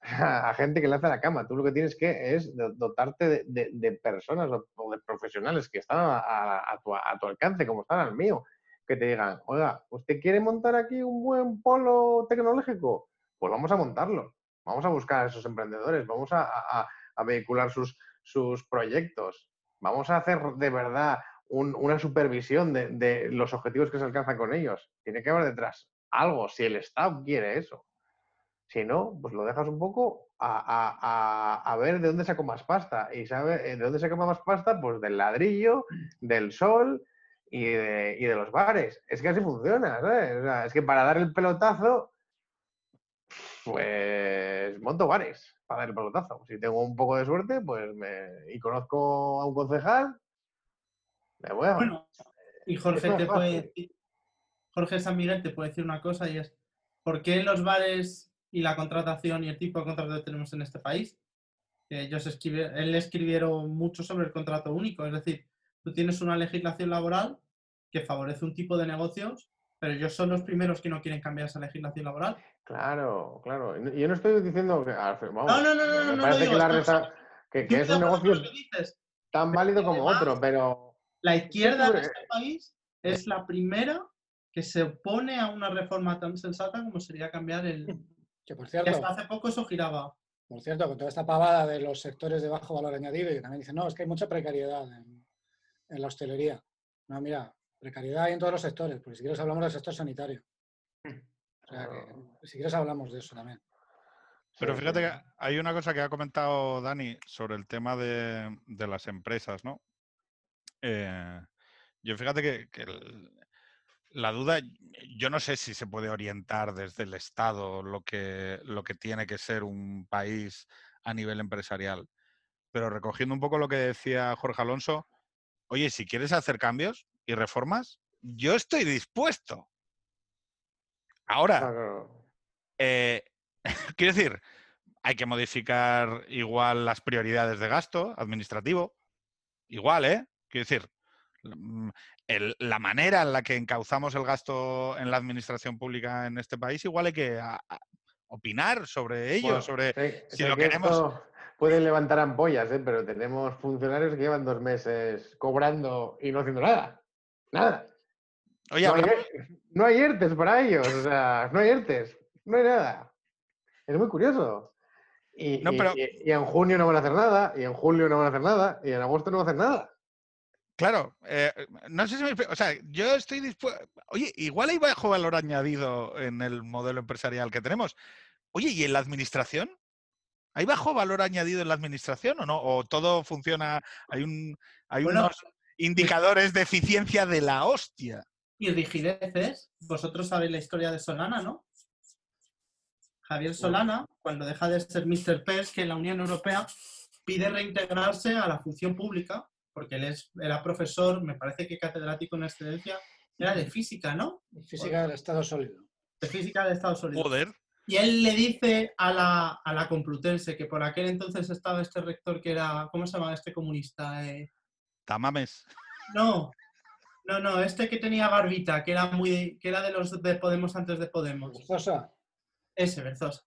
(laughs) a gente que le hace la cama. Tú lo que tienes que es dotarte de, personas o, de profesionales que están a, tu, a tu alcance, como están al mío que te digan, oiga, ¿usted quiere montar aquí un buen polo tecnológico? Pues vamos a montarlo. Vamos a buscar a esos emprendedores, vamos a, vehicular sus, proyectos, vamos a hacer de verdad una supervisión de, los objetivos que se alcanzan con ellos. Tiene que haber detrás algo, si el Estado quiere eso. Si no, pues lo dejas un poco a, a, ver de dónde saco más pasta. ¿Y sabe de dónde saco más pasta? Pues del ladrillo, del sol y de, y de los bares. Es que así funciona, ¿sabes? O sea, es que para dar el pelotazo, pues monto bares para dar el pelotazo. Si tengo un poco de suerte, pues me, y conozco a un concejal, me voy a... Bueno, y Jorge te puede decir, Jorge San Miguel te puede decir una cosa y es, ¿por qué los bares y la contratación y el tipo de contrato que tenemos en este país? Ellos escribieron, él escribieron mucho sobre el contrato único, es decir, tú tienes una legislación laboral que favorece un tipo de negocios, pero ellos son los primeros que no quieren cambiar esa legislación laboral. Claro, claro. Yo no estoy diciendo que. Vamos, no, no, no, no, me no, parece no que, la que- que es un negocio tan válido como otro, pero. La izquierda de este país es la primera que se opone a una reforma tan sensata como sería cambiar el... Que por que cierto, hasta hace poco eso giraba. por cierto, con toda esta pavada de los sectores de bajo valor añadido, y que también dicen, no, es que hay mucha precariedad en, en la hostelería. No, mira, precariedad hay en todos los sectores, porque si quieres hablamos del sector sanitario. O sea, que si quieres hablamos de eso también. Pero fíjate que hay una cosa que ha comentado Dani sobre el tema de, de las empresas, ¿no? Eh, yo fíjate que, que el- la duda, yo no sé si se puede orientar desde el Estado lo que, lo que tiene que ser un país a nivel empresarial. Pero recogiendo un poco lo que decía Jorge Alonso, oye, si quieres hacer cambios y reformas, yo estoy dispuesto. Ahora, Claro. eh, (laughs) quiero decir, hay que modificar igual las prioridades de gasto administrativo. Igual, ¿eh? Quiero decir, mm, el- la manera en la que encauzamos el gasto en la administración pública en este país, igual hay que a- a- opinar sobre ello, Bueno, sobre... si lo que queremos- esto Puede levantar ampollas, ¿eh? pero tenemos funcionarios que llevan dos meses cobrando y no haciendo nada. Nada. Oye, no, hay, hablamos- no hay ERTES para ellos, o sea, no hay ERTES, no hay nada. Es muy curioso. Y, No, y- pero- y- y en junio no van a hacer nada, y en julio no van a hacer nada, y en agosto no van a hacer nada. Claro, eh, no sé si me... O sea, yo estoy dispuesto... Oye, igual hay bajo valor añadido en el modelo empresarial que tenemos. Oye, ¿y en la administración? ¿Hay bajo valor añadido en la administración o no? ¿O todo funciona? Hay, un, hay Bueno, unos indicadores de eficiencia de la hostia. Y rigideces, vosotros sabéis la historia de Solana, ¿no? Javier Solana, cuando deja de ser Mr. PES, que en la Unión Europea pide reintegrarse a la función pública, porque él es, era profesor, me parece que catedrático en excelencia, era de física, ¿no? Física del estado sólido. De física de Estados Unidos. Joder. Y él le dice a la, a la Complutense, que por aquel entonces estaba este rector que era, ¿cómo se llama este comunista? Eh, Tamames. no, no, no, este que tenía barbita, que era muy, que era de los de Podemos antes de Podemos. Forzosa. Ese, Berzosa.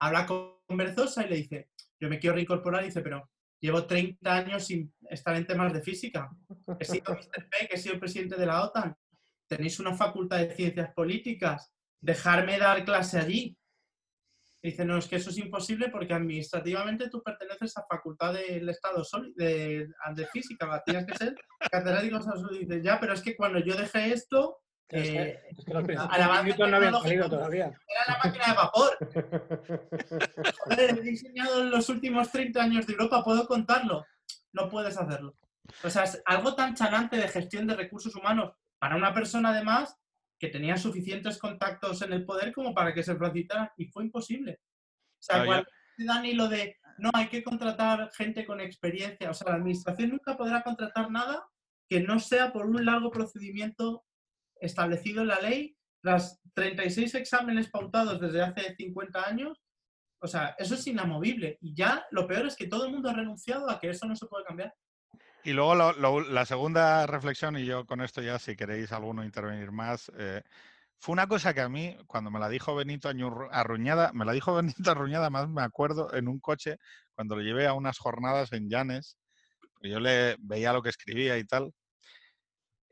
Habla con Berzosa y le dice, yo me quiero reincorporar, y dice, pero llevo 30 años sin estar en temas de física. He sido Mr. P, que he sido el presidente de la OTAN. Tenéis una facultad de ciencias políticas. Dejarme dar clase allí. Dice, no, es que eso es imposible porque administrativamente tú perteneces a facultad del Estado sólido, de, de física, ¿va? tienes que ser catedrático. dice, ya, pero es que cuando yo dejé esto, eh, es que los principios no habían salido todavía. era la máquina de vapor. (laughs) Joder, he diseñado en los últimos 30 años de Europa, ¿puedo contarlo? No puedes hacerlo. O sea, es algo tan chanante de gestión de recursos humanos para una persona, además, que tenía suficientes contactos en el poder como para que se felicitara y fue imposible. O sea, cuando Dani lo de, no, hay que contratar gente con experiencia, o sea, la administración nunca podrá contratar nada que no sea por un largo procedimiento establecido en la ley tras 36 exámenes pautados desde hace 50 años, o sea, eso es inamovible. Y ya lo peor es que todo el mundo ha renunciado a que eso no se puede cambiar. Y luego la segunda reflexión, y yo con esto ya, si queréis alguno intervenir más, eh, fue una cosa que a mí, cuando me la dijo Benito Arruñada, me la dijo (laughs) Benito Arruñada, más me acuerdo, en un coche, cuando lo llevé a unas jornadas en Llanes, yo le veía lo que escribía y tal.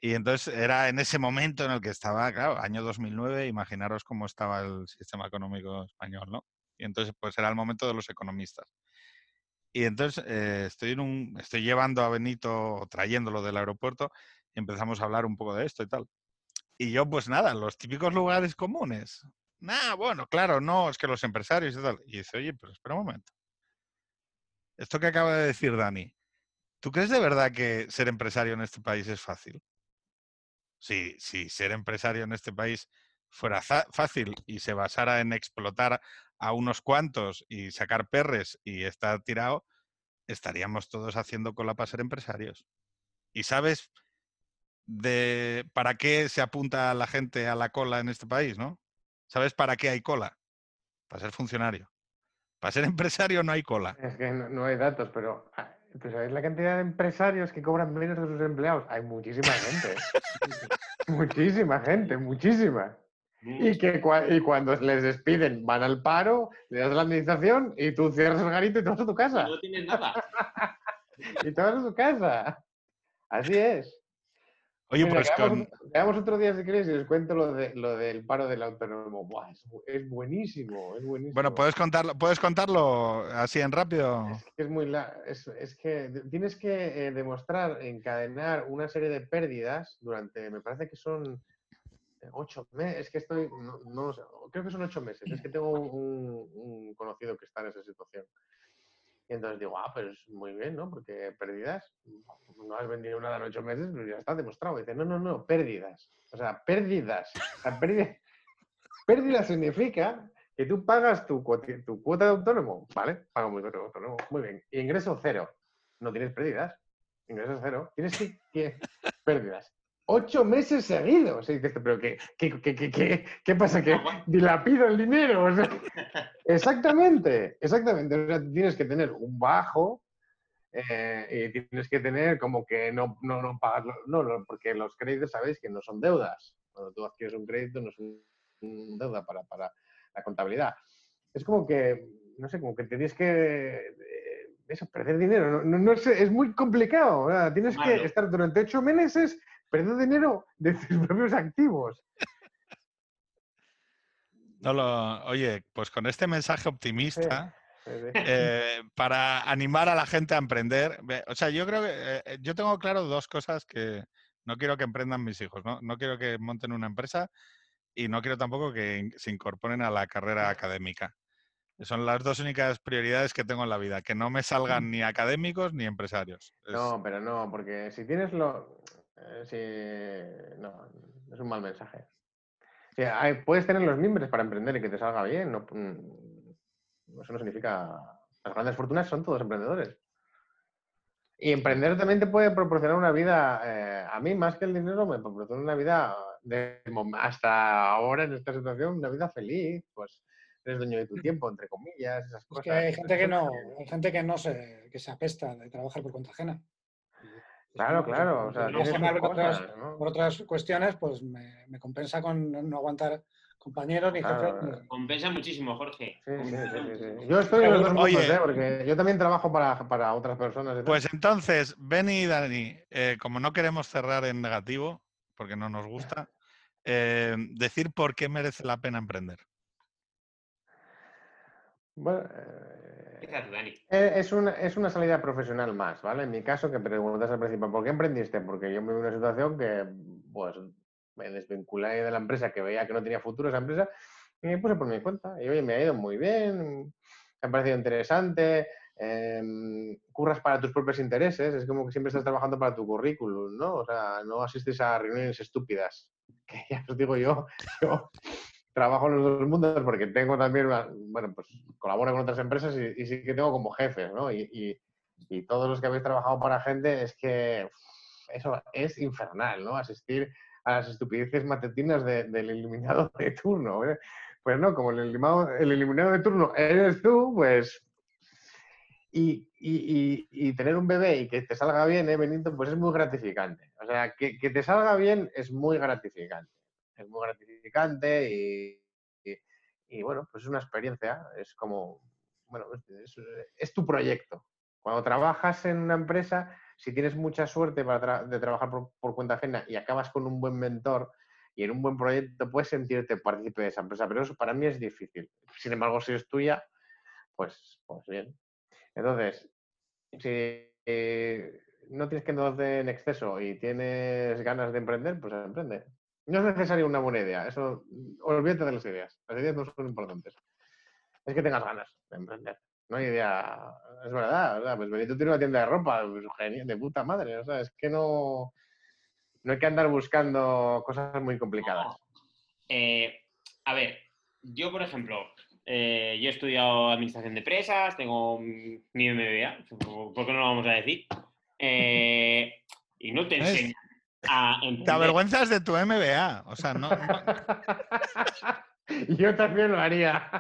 Y entonces era en ese momento en el que estaba, claro, año 2009, imaginaros cómo estaba el sistema económico español, ¿no? Y entonces, pues era el momento de los economistas. Y entonces eh, estoy, en un, estoy llevando a Benito, trayéndolo del aeropuerto, y empezamos a hablar un poco de esto y tal. Y yo, pues nada, los típicos lugares comunes. Nah, bueno, claro, no, es que los empresarios y tal. Y dice, oye, pero espera un momento. esto que acaba de decir Dani, ¿tú crees de verdad que ser empresario en este país es fácil? Si, si ser empresario en este país fuera fácil y se basara en explotar a unos cuantos y sacar perres y estar tirado, estaríamos todos haciendo cola para ser empresarios. ¿Y sabes de para qué se apunta la gente a la cola en este país, no? ¿Sabes para qué hay cola? Para ser funcionario. Para ser (laughs) empresario no hay cola. Es que no, hay datos, pero ah, ¿sabes la cantidad de empresarios que cobran menos de sus empleados? Hay muchísima gente. (laughs) muchísima gente, muchísima. Y que y cuando les despiden van al paro, le das la administración y tú cierras el garito y te vas a tu casa. No tienes nada. (laughs) y te vas a tu casa. Así es. Oye, pues veamos, otro día si queréis y les cuento lo, de, lo del paro del autónomo. es, buenísimo, es buenísimo. Bueno, ¿puedes contarlo, ¿puedes contarlo así en rápido? Es que, es muy es, que tienes que eh, demostrar, encadenar una serie de pérdidas durante, me parece que son ocho meses, es que estoy, no, creo que son ocho meses, es que tengo un, conocido que está en esa situación. Y entonces digo, ah, pues muy bien, ¿no? Porque pérdidas, no has vendido nada en ocho meses, pero ya está demostrado. dice, no, no, no, pérdidas. O sea, pérdidas. O sea, pérdidas, significa que tú pagas tu, tu cuota de autónomo, ¿vale? Pago mi cuota de autónomo, muy bien. Y ingreso cero. No tienes pérdidas. Ingreso cero. Tienes que, que pérdidas ocho meses seguidos. Y dices, pero ¿qué, qué, qué, qué, qué pasa? ¿Que dilapido el dinero? (laughs) exactamente, exactamente. O sea, tienes que tener un bajo eh, y tienes que tener como que no, no, no pagarlo. No, porque los créditos sabéis que no son deudas. Cuando tú adquieres un crédito no es una deuda para, para la contabilidad. Es como que, no sé, como que tienes que eh, eso, perder dinero. No, no, es, es, muy complicado. Tienes que estar durante ocho meses perder dinero de tus (laughs) propios activos. No lo, oye, pues con este mensaje optimista, eh, para animar a la gente a emprender, o sea, yo creo que eh, eh, yo tengo claro dos cosas que no quiero que emprendan mis hijos, ¿no? No quiero que monten una empresa y no quiero tampoco que se incorporen a la carrera académica. Son las dos únicas prioridades que tengo en la vida, que no me salgan ni académicos ni empresarios. No, pero no, porque si tienes lo... Eh, sí, no, es un mal mensaje. puedes tener los mimbres para emprender y que te salga bien. No, mm, eso no significa. Las grandes fortunas son todos emprendedores. Y emprender también te puede proporcionar una vida. Eh, a mí, más que el dinero, me proporciona una vida de, hasta ahora en esta situación, una vida feliz. Pues eres dueño de tu tiempo, entre comillas, esas cosas. que hay gente que no, hay gente que no se, que se apesta de trabajar por cuenta ajena. Claro, claro. O sea, por, otras, cuestiones, pues me, compensa con no aguantar compañeros ni jefes. Compensa muchísimo, Jorge. Sí, sí, sí, yo estoy en los dos mundos, ¿eh? porque yo también trabajo para, otras personas. Pues entonces, Benny y Dani, eh, como no queremos cerrar en negativo, porque no nos gusta, (laughs) eh, decir por qué merece la pena emprender. Bueno, eh, es una, es una salida profesional más, ¿vale? En mi caso, que preguntas al principio, ¿por qué emprendiste? Porque yo me vi una situación que, pues, me desvinculé de la empresa, que veía que no tenía futuro esa empresa, y me puse por mi cuenta. Y oye, me ha ido muy bien, me ha parecido interesante, em, curras para tus propios intereses, es como que siempre estás trabajando para tu currículum, ¿no? O sea, no asistes a reuniones estúpidas, (laughs) que ya os digo yo trabajo en los dos mundos porque tengo también, bueno, pues colaboro con otras empresas y, sí que tengo como jefes, ¿no? Y, todos los que habéis trabajado para gente es que eso es infernal, ¿no? Asistir a las estupideces matutinas del eliminado (laughs) de turno. ¿eh? Pues no, como el eliminado, el eliminado de turno eres tú, pues... Y, tener un bebé y que te salga bien, ¿eh, Benito? Pues es muy gratificante. O sea, que, que te salga bien es muy gratificante es muy gratificante y, y, bueno, pues es una experiencia, es como, bueno, es, tu proyecto. Cuando trabajas en una empresa, si tienes mucha suerte para de trabajar por, cuenta ajena y acabas con un buen mentor y en un buen proyecto, puedes sentirte partícipe de esa empresa, pero eso para mí es difícil. Sin embargo, si es tuya, pues, pues bien. Entonces, si eh, no tienes que endeudarse en exceso y tienes ganas de emprender, pues emprende. No es necesaria una buena idea. Eso, olvídate de las ideas. Las ideas no son importantes. Es que tengas ganas de emprender. no hay idea. Es verdad, sea, pues Benito tiene una tienda de ropa, pues, genial, de puta madre. O sea, es que no, no hay que andar buscando cosas muy complicadas. No. Eh, a ver, yo, por ejemplo, eh, yo he estudiado administración de empresas, tengo mi MBA, ¿por qué no lo vamos a decir? Eh, y no te enseñan a Te avergüenzas de tu MBA. O sea, no. no- Yo también lo haría.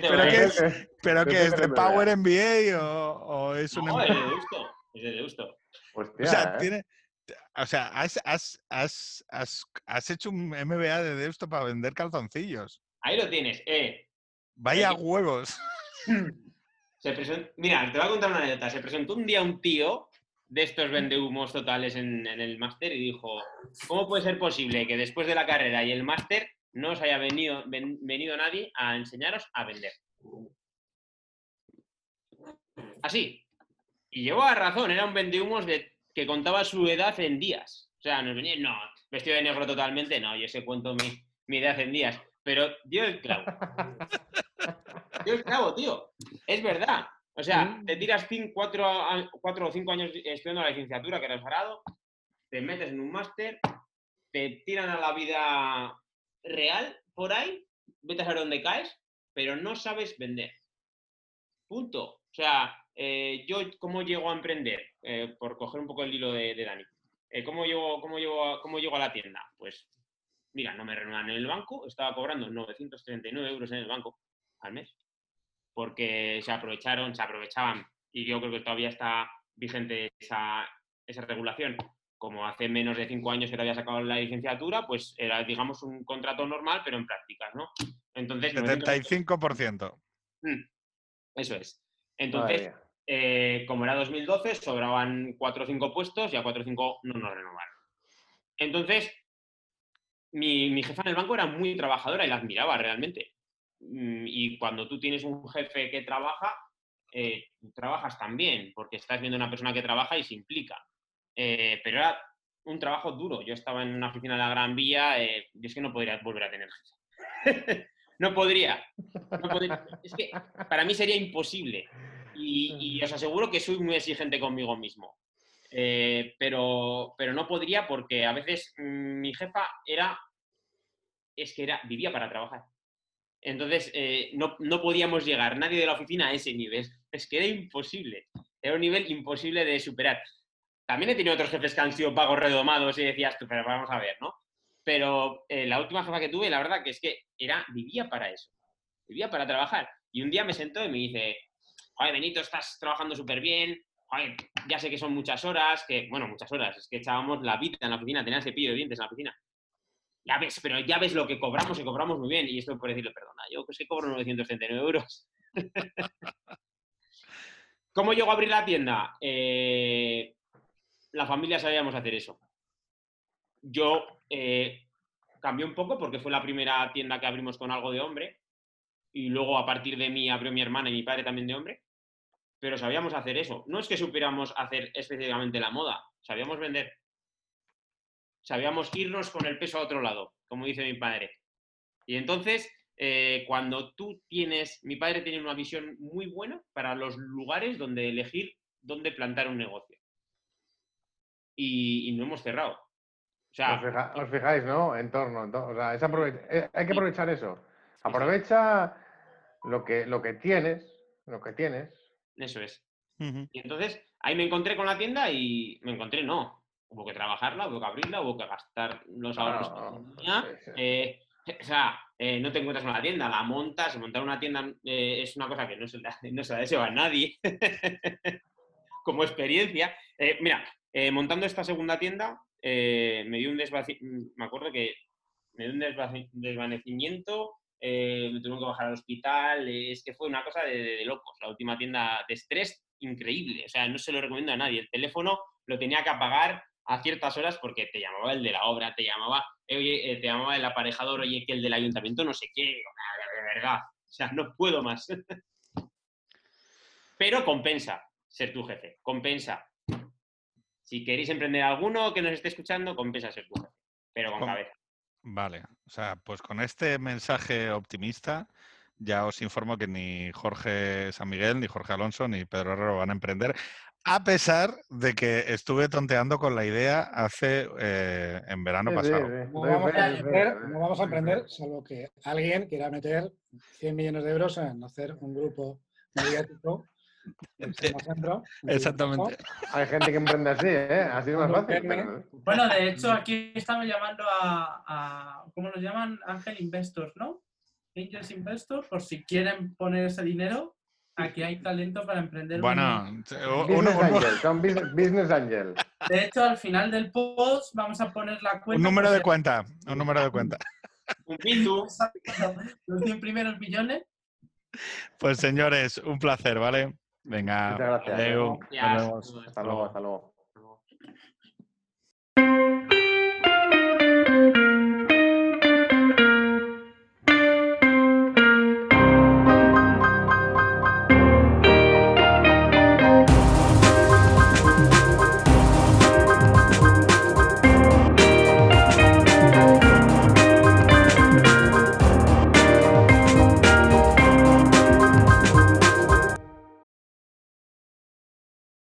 ¿Pero qué es? ¿Pero qué es? ¿De. Power MBA o, o es un No, MBA? es de Deusto, es de Deusto. Hostia, O sea, ¿eh? tiene, o sea has, has, has, has, has hecho un MBA de Deusto para vender calzoncillos. Ahí lo tienes. Eh, Vaya huevos. (laughs) se presentó, mira, te voy a contar una anécdota. Se presentó un día un tío de estos vendehumos totales en, en el máster y dijo, ¿cómo puede ser posible que después de la carrera y el máster no os haya venido, ven- venido nadie a enseñaros a vender? Así. Y llevaba razón, era un vendehumos de, que contaba su edad en días. O sea, nos venía, no, vestido de negro totalmente, no, yo sé cuento mi, mi edad en días. Pero dio el clavo. (laughs) Dio el clavo, tío. Es verdad. O sea, te tiras cin- cuatro, a- cuatro o cinco años estudiando la licenciatura que eres grado, te metes en un máster, te tiran a la vida real por ahí, vete a saber dónde caes, pero no sabes vender. Punto. O sea, eh, yo cómo llego a emprender, Eh, por coger un poco el hilo de, de Dani. Eh, ¿cómo, llego, cómo, llego a, ¿Cómo llego a la tienda? Pues, mira, no me renuevan en el banco, estaba cobrando 939 euros en el banco al mes, porque se aprovecharon, se aprovechaban, y yo creo que todavía está vigente esa, esa regulación. Como hace menos de cinco años que te había sacado la licenciatura, pues era, digamos, un contrato normal, pero en prácticas, ¿no? Entonces, 75%. Mm, Eso es. Entonces, eh, como era 2012, sobraban 4 o 5 puestos y a 4 o 5 no nos renovaron. Entonces, mi, mi jefa en el banco era muy trabajadora y la admiraba realmente. Mm, Y cuando tú tienes un jefe que trabaja, eh, trabajas también, porque estás viendo una persona que trabaja y se implica. Eh, pero era un trabajo duro. Yo estaba en una oficina de la Gran Vía, eh, y es que no podría volver a tener jefe. (laughs) no podría. No podría. Es que para mí sería imposible. Y, y os aseguro que soy muy exigente conmigo mismo. Eh, pero, pero no podría porque a veces mm, mi jefa era, es que era, vivía para trabajar. Entonces eh, no, no podíamos llegar nadie de la oficina a ese nivel. Es que era imposible. Era un nivel imposible de superar. También he tenido otros jefes que han sido pagos redomados y decías tú, pero vamos a ver, ¿no? Pero eh, la última jefa que tuve, la verdad que es que era, vivía para eso. Vivía para trabajar. Y un día me sentó y me dice, joder, Benito, estás trabajando súper bien, joder, ya sé que son muchas horas, que, bueno, muchas horas, es que echábamos la vida en la oficina, tenía el cepillo de dientes en la oficina. Ya ves, pero ya ves lo que cobramos y cobramos muy bien. Y esto por decirle, perdona, yo pues que cobro 939 euros. (laughs) ¿Cómo llego a abrir la tienda? Eh, la familia sabíamos hacer eso. Yo eh, cambié un poco porque fue la primera tienda que abrimos con algo de hombre y luego a partir de mí abrió mi hermana y mi padre también de hombre, pero sabíamos hacer eso. No es que supiéramos hacer específicamente la moda, sabíamos vender. Sabíamos irnos con el peso a otro lado, como dice mi padre. Y entonces, eh, cuando tú tienes, mi padre tiene una visión muy buena para los lugares donde elegir dónde plantar un negocio. Y, y no hemos cerrado. O sea, Os, fija- os fijáis, ¿no? Entorno. ento- O sea, es eh, hay que aprovechar eso. Aprovecha lo que, lo que tienes, lo que tienes. eso es. Y entonces ahí me encontré con la tienda y me encontré, no. Hubo que trabajarla, hubo que abrirla, hubo que gastar los ahorros que tenía. sí, sí. Eh, o sea, eh, no te encuentras con la tienda, la montas, montar una tienda eh, es una cosa que no se la, (laughs) no se la deseo a nadie (laughs) como experiencia. Eh, mira, eh, montando esta segunda tienda eh, me dio un desvaci- me acuerdo que me dio un desvanecimiento, eh, me tuvieron que bajar al hospital, eh, es que fue una cosa de, de- de locos, la última tienda de estrés increíble, o sea, no se lo recomiendo a nadie, el teléfono lo tenía que apagar a ciertas horas porque te llamaba el de la obra, te llamaba, eh, oye, eh, te llamaba el aparejador, oye, que el del ayuntamiento no sé qué, digo, "Ah, de verdad, o sea, no puedo más. (laughs) Pero compensa ser tu jefe, compensa. Si queréis emprender alguno que nos esté escuchando, compensa ser tu jefe, pero con cabeza. Vale, o sea, pues con este mensaje optimista, ya os informo que ni Jorge San Miguel, ni Jorge Alonso, ni Pedro Herrero van a emprender, a pesar de que estuve tonteando con la idea hace eh, en verano Sí, pasado. sí. No vamos, a doy no vamos a fe. emprender, salvo que alguien quiera meter 100 millones de euros en hacer un grupo mediático (laughs) Exactamente. Hay gente que emprende así, ¿eh? Así es más fácil. pero- Bueno, de hecho, aquí estamos llamando a, a- ¿cómo los llaman? Ángel Investors, ¿no? Angels Investors, por si quieren poner ese dinero, aquí hay talento para emprender. Bueno, un- Business Angel, son bus- Business Angel. De hecho, al final del post vamos a poner la cuenta. un número por de cuenta, un número de cuenta. Un pitu. (laughs) Los 100 primeros millones. Pues señores, un placer, ¿vale? Venga, Muchas gracias. vemos. Hasta luego, hasta luego.